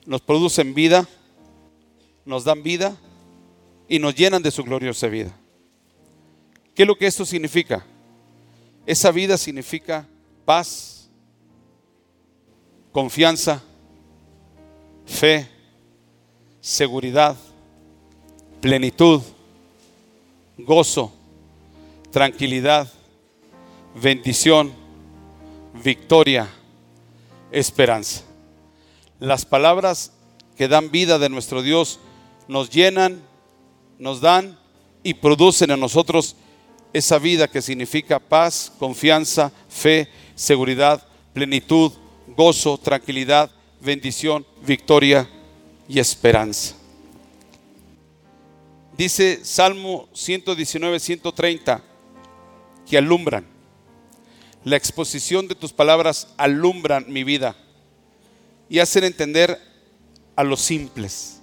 nos producen vida, nos dan vida y nos llenan de su gloriosa vida. ¿Qué es lo que esto significa? Esa vida significa paz, confianza, fe, seguridad, plenitud, gozo, tranquilidad, bendición, victoria, esperanza. Las palabras que dan vida de nuestro Dios nos llenan, nos dan y producen en nosotros esa vida que significa paz, confianza, fe, seguridad, plenitud, gozo, tranquilidad, bendición, victoria y esperanza. Dice Salmo 119, 130, que alumbran. La exposición de tus palabras alumbran mi vida y hacen entender a los simples.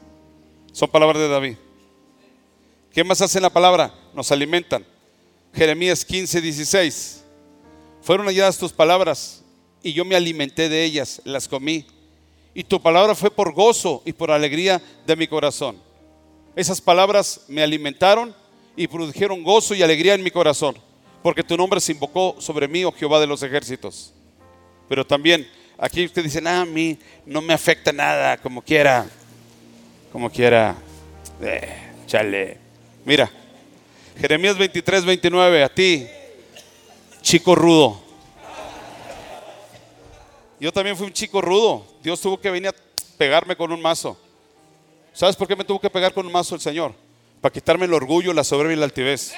Son palabras de David. ¿Qué más hacen la palabra? Nos alimentan. Jeremías 15, 16. Fueron halladas tus palabras y yo me alimenté de ellas, las comí. Y tu palabra fue por gozo y por alegría de mi corazón. Esas palabras me alimentaron y produjeron gozo y alegría en mi corazón, porque tu nombre se invocó sobre mí, oh Jehová de los ejércitos. Pero también aquí usted dice, ah, a mí no me afecta nada, como quiera, como quiera. Eh, chale. Mira, Jeremías 23, 29, a ti, chico rudo. Yo también fui un chico rudo. Dios tuvo que venir a pegarme con un mazo. ¿Sabes por qué me tuvo que pegar con un mazo el Señor? Para quitarme el orgullo, la soberbia y la altivez.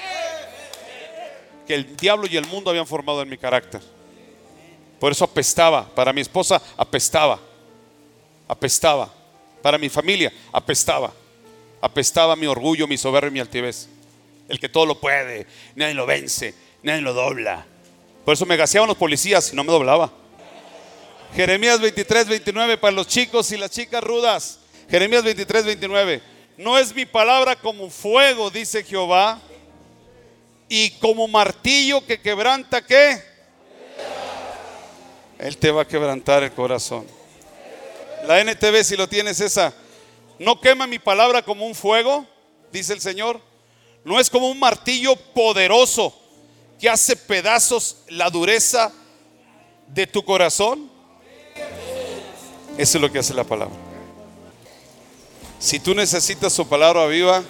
Que el diablo y el mundo habían formado en mi carácter. Por eso apestaba. Para mi esposa apestaba. Apestaba. Para mi familia apestaba. Apestaba mi orgullo, mi soberbia y mi altivez el que todo lo puede, nadie lo vence, nadie lo dobla. Por eso me gaseaban los policías y no me doblaba. Jeremías 23, 29 para los chicos y las chicas rudas. Jeremías 23, 29. No es mi palabra como fuego, dice Jehová, y como martillo que quebranta qué. Él te va a quebrantar el corazón. La NTV, si lo tienes esa, no quema mi palabra como un fuego, dice el Señor no es como un martillo poderoso que hace pedazos la dureza de tu corazón. Eso es lo que hace la palabra. Si tú necesitas su palabra viva,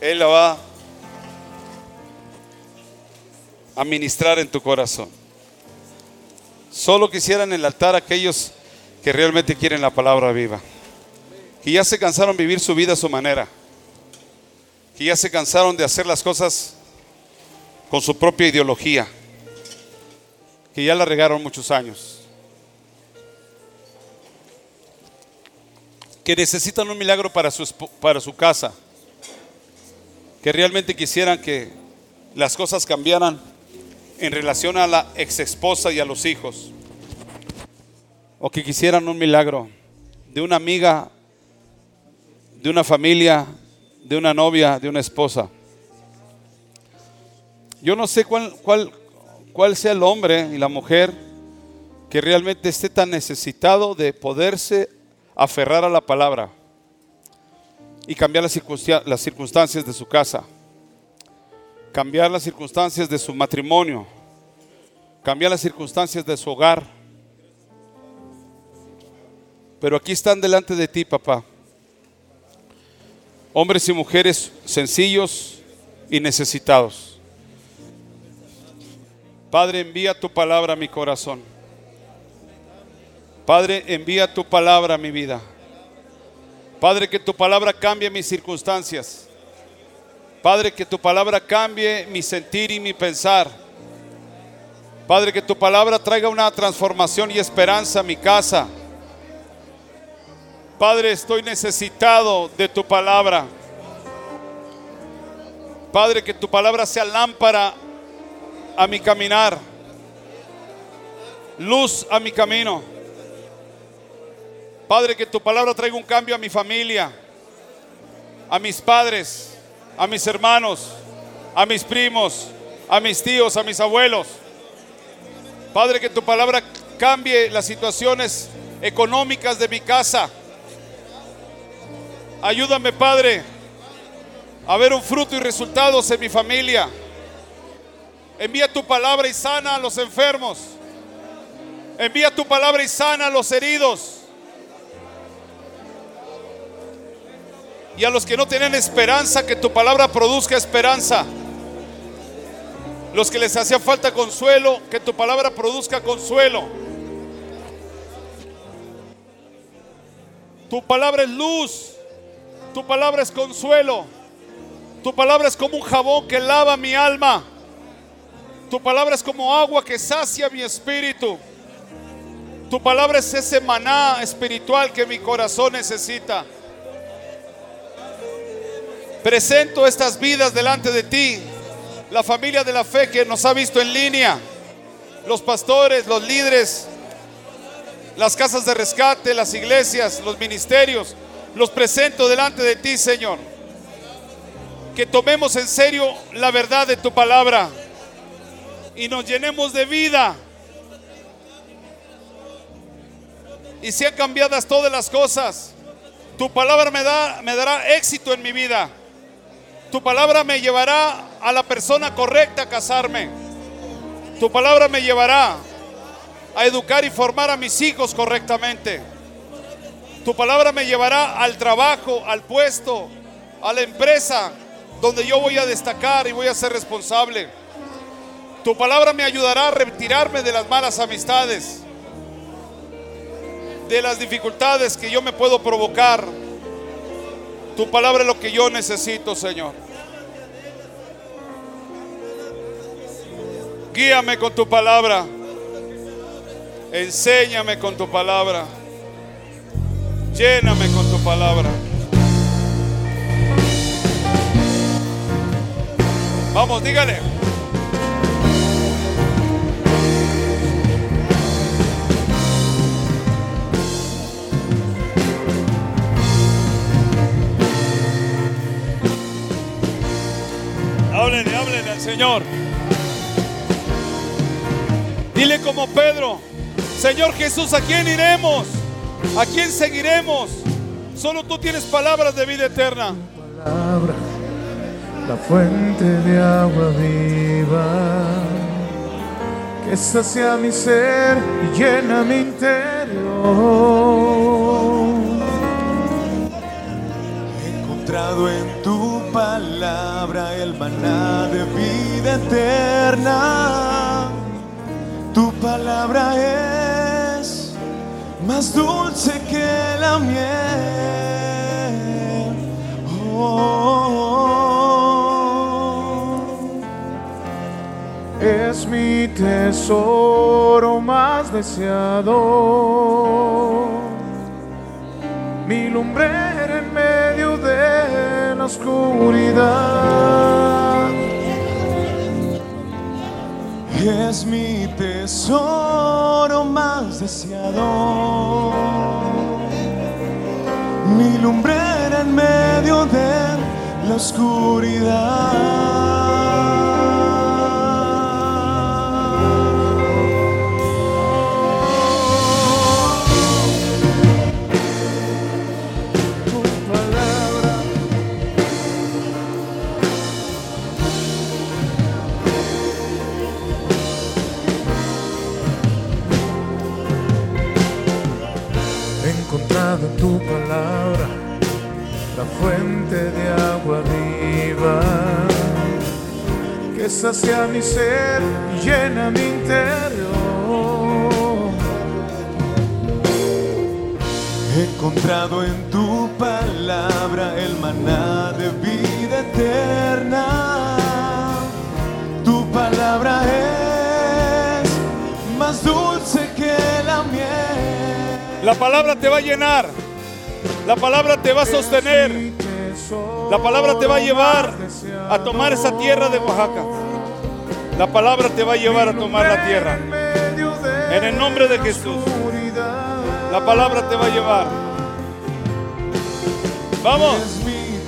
Él la va a ministrar en tu corazón. Solo quisieran en el altar aquellos que realmente quieren la palabra viva, que ya se cansaron de vivir su vida a su manera que ya se cansaron de hacer las cosas con su propia ideología, que ya la regaron muchos años, que necesitan un milagro para su, para su casa, que realmente quisieran que las cosas cambiaran en relación a la ex esposa y a los hijos, o que quisieran un milagro de una amiga, de una familia, de una novia, de una esposa. Yo no sé cuál, cuál, cuál sea el hombre y la mujer que realmente esté tan necesitado de poderse aferrar a la palabra y cambiar las, circunstancias de su casa, cambiar las circunstancias de su matrimonio, cambiar las circunstancias de su hogar. Pero aquí están delante de ti, papá hombres y mujeres sencillos y necesitados. Padre, envía tu palabra a mi corazón. Padre, envía tu palabra a mi vida. Padre, que tu palabra cambie mis circunstancias. Padre, que tu palabra cambie mi sentir y mi pensar. Padre, que tu palabra traiga una transformación y esperanza a mi casa. Padre, estoy necesitado de tu palabra. Padre, que tu palabra sea lámpara a mi caminar, luz a mi camino. Padre, que tu palabra traiga un cambio a mi familia, a mis padres, a mis hermanos, a mis primos, a mis tíos, a mis abuelos. Padre, que tu palabra cambie las situaciones económicas de mi casa. Ayúdame, Padre, a ver un fruto y resultados en mi familia. Envía tu palabra y sana a los enfermos. Envía tu palabra y sana a los heridos. Y a los que no tienen esperanza, que tu palabra produzca esperanza. Los que les hacía falta consuelo, que tu palabra produzca consuelo. Tu palabra es luz. Tu palabra es consuelo. Tu palabra es como un jabón que lava mi alma. Tu palabra es como agua que sacia mi espíritu. Tu palabra es ese maná espiritual que mi corazón necesita. Presento estas vidas delante de ti. La familia de la fe que nos ha visto en línea. Los pastores, los líderes, las casas de rescate, las iglesias, los ministerios. Los presento delante de ti, Señor que tomemos en serio la verdad de tu palabra y nos llenemos de vida. Y sean cambiadas todas las cosas. Tu palabra me, da, me dará éxito en mi vida. Tu palabra me llevará a la persona correcta a casarme. Tu palabra me llevará a educar y formar a mis hijos correctamente. Tu palabra me llevará al trabajo, al puesto, a la empresa donde yo voy a destacar y voy a ser responsable. Tu palabra me ayudará a retirarme de las malas amistades, de las dificultades que yo me puedo provocar. Tu palabra es lo que yo necesito, Señor. Guíame con tu palabra. Enséñame con tu palabra. Lléname con tu palabra. Vamos, dígale. Señor. Dile como Pedro, Señor Jesús, ¿a quién iremos? ¿A quién seguiremos? Solo tú tienes palabras de vida eterna la fuente de agua viva que sacia mi ser y llena mi interior. He encontrado en tu palabra el maná de vida eterna. Tu palabra es más dulce que la miel. oh. es mi tesoro más deseado, mi lumbrera en la oscuridad. Es mi tesoro más deseado, mi lumbrera en medio de la oscuridad. Agua viva, que sacia mi ser y llena mi interior. encontrado en tu palabra el maná de vida eterna. Tu palabra es más dulce que la miel. La palabra te va a llenar. La palabra te va a sostener. La palabra te va a llevar a tomar esa tierra de Oaxaca. La palabra te va a llevar a tomar la tierra. En el nombre de Jesús. La palabra te va a llevar. Vamos. Mi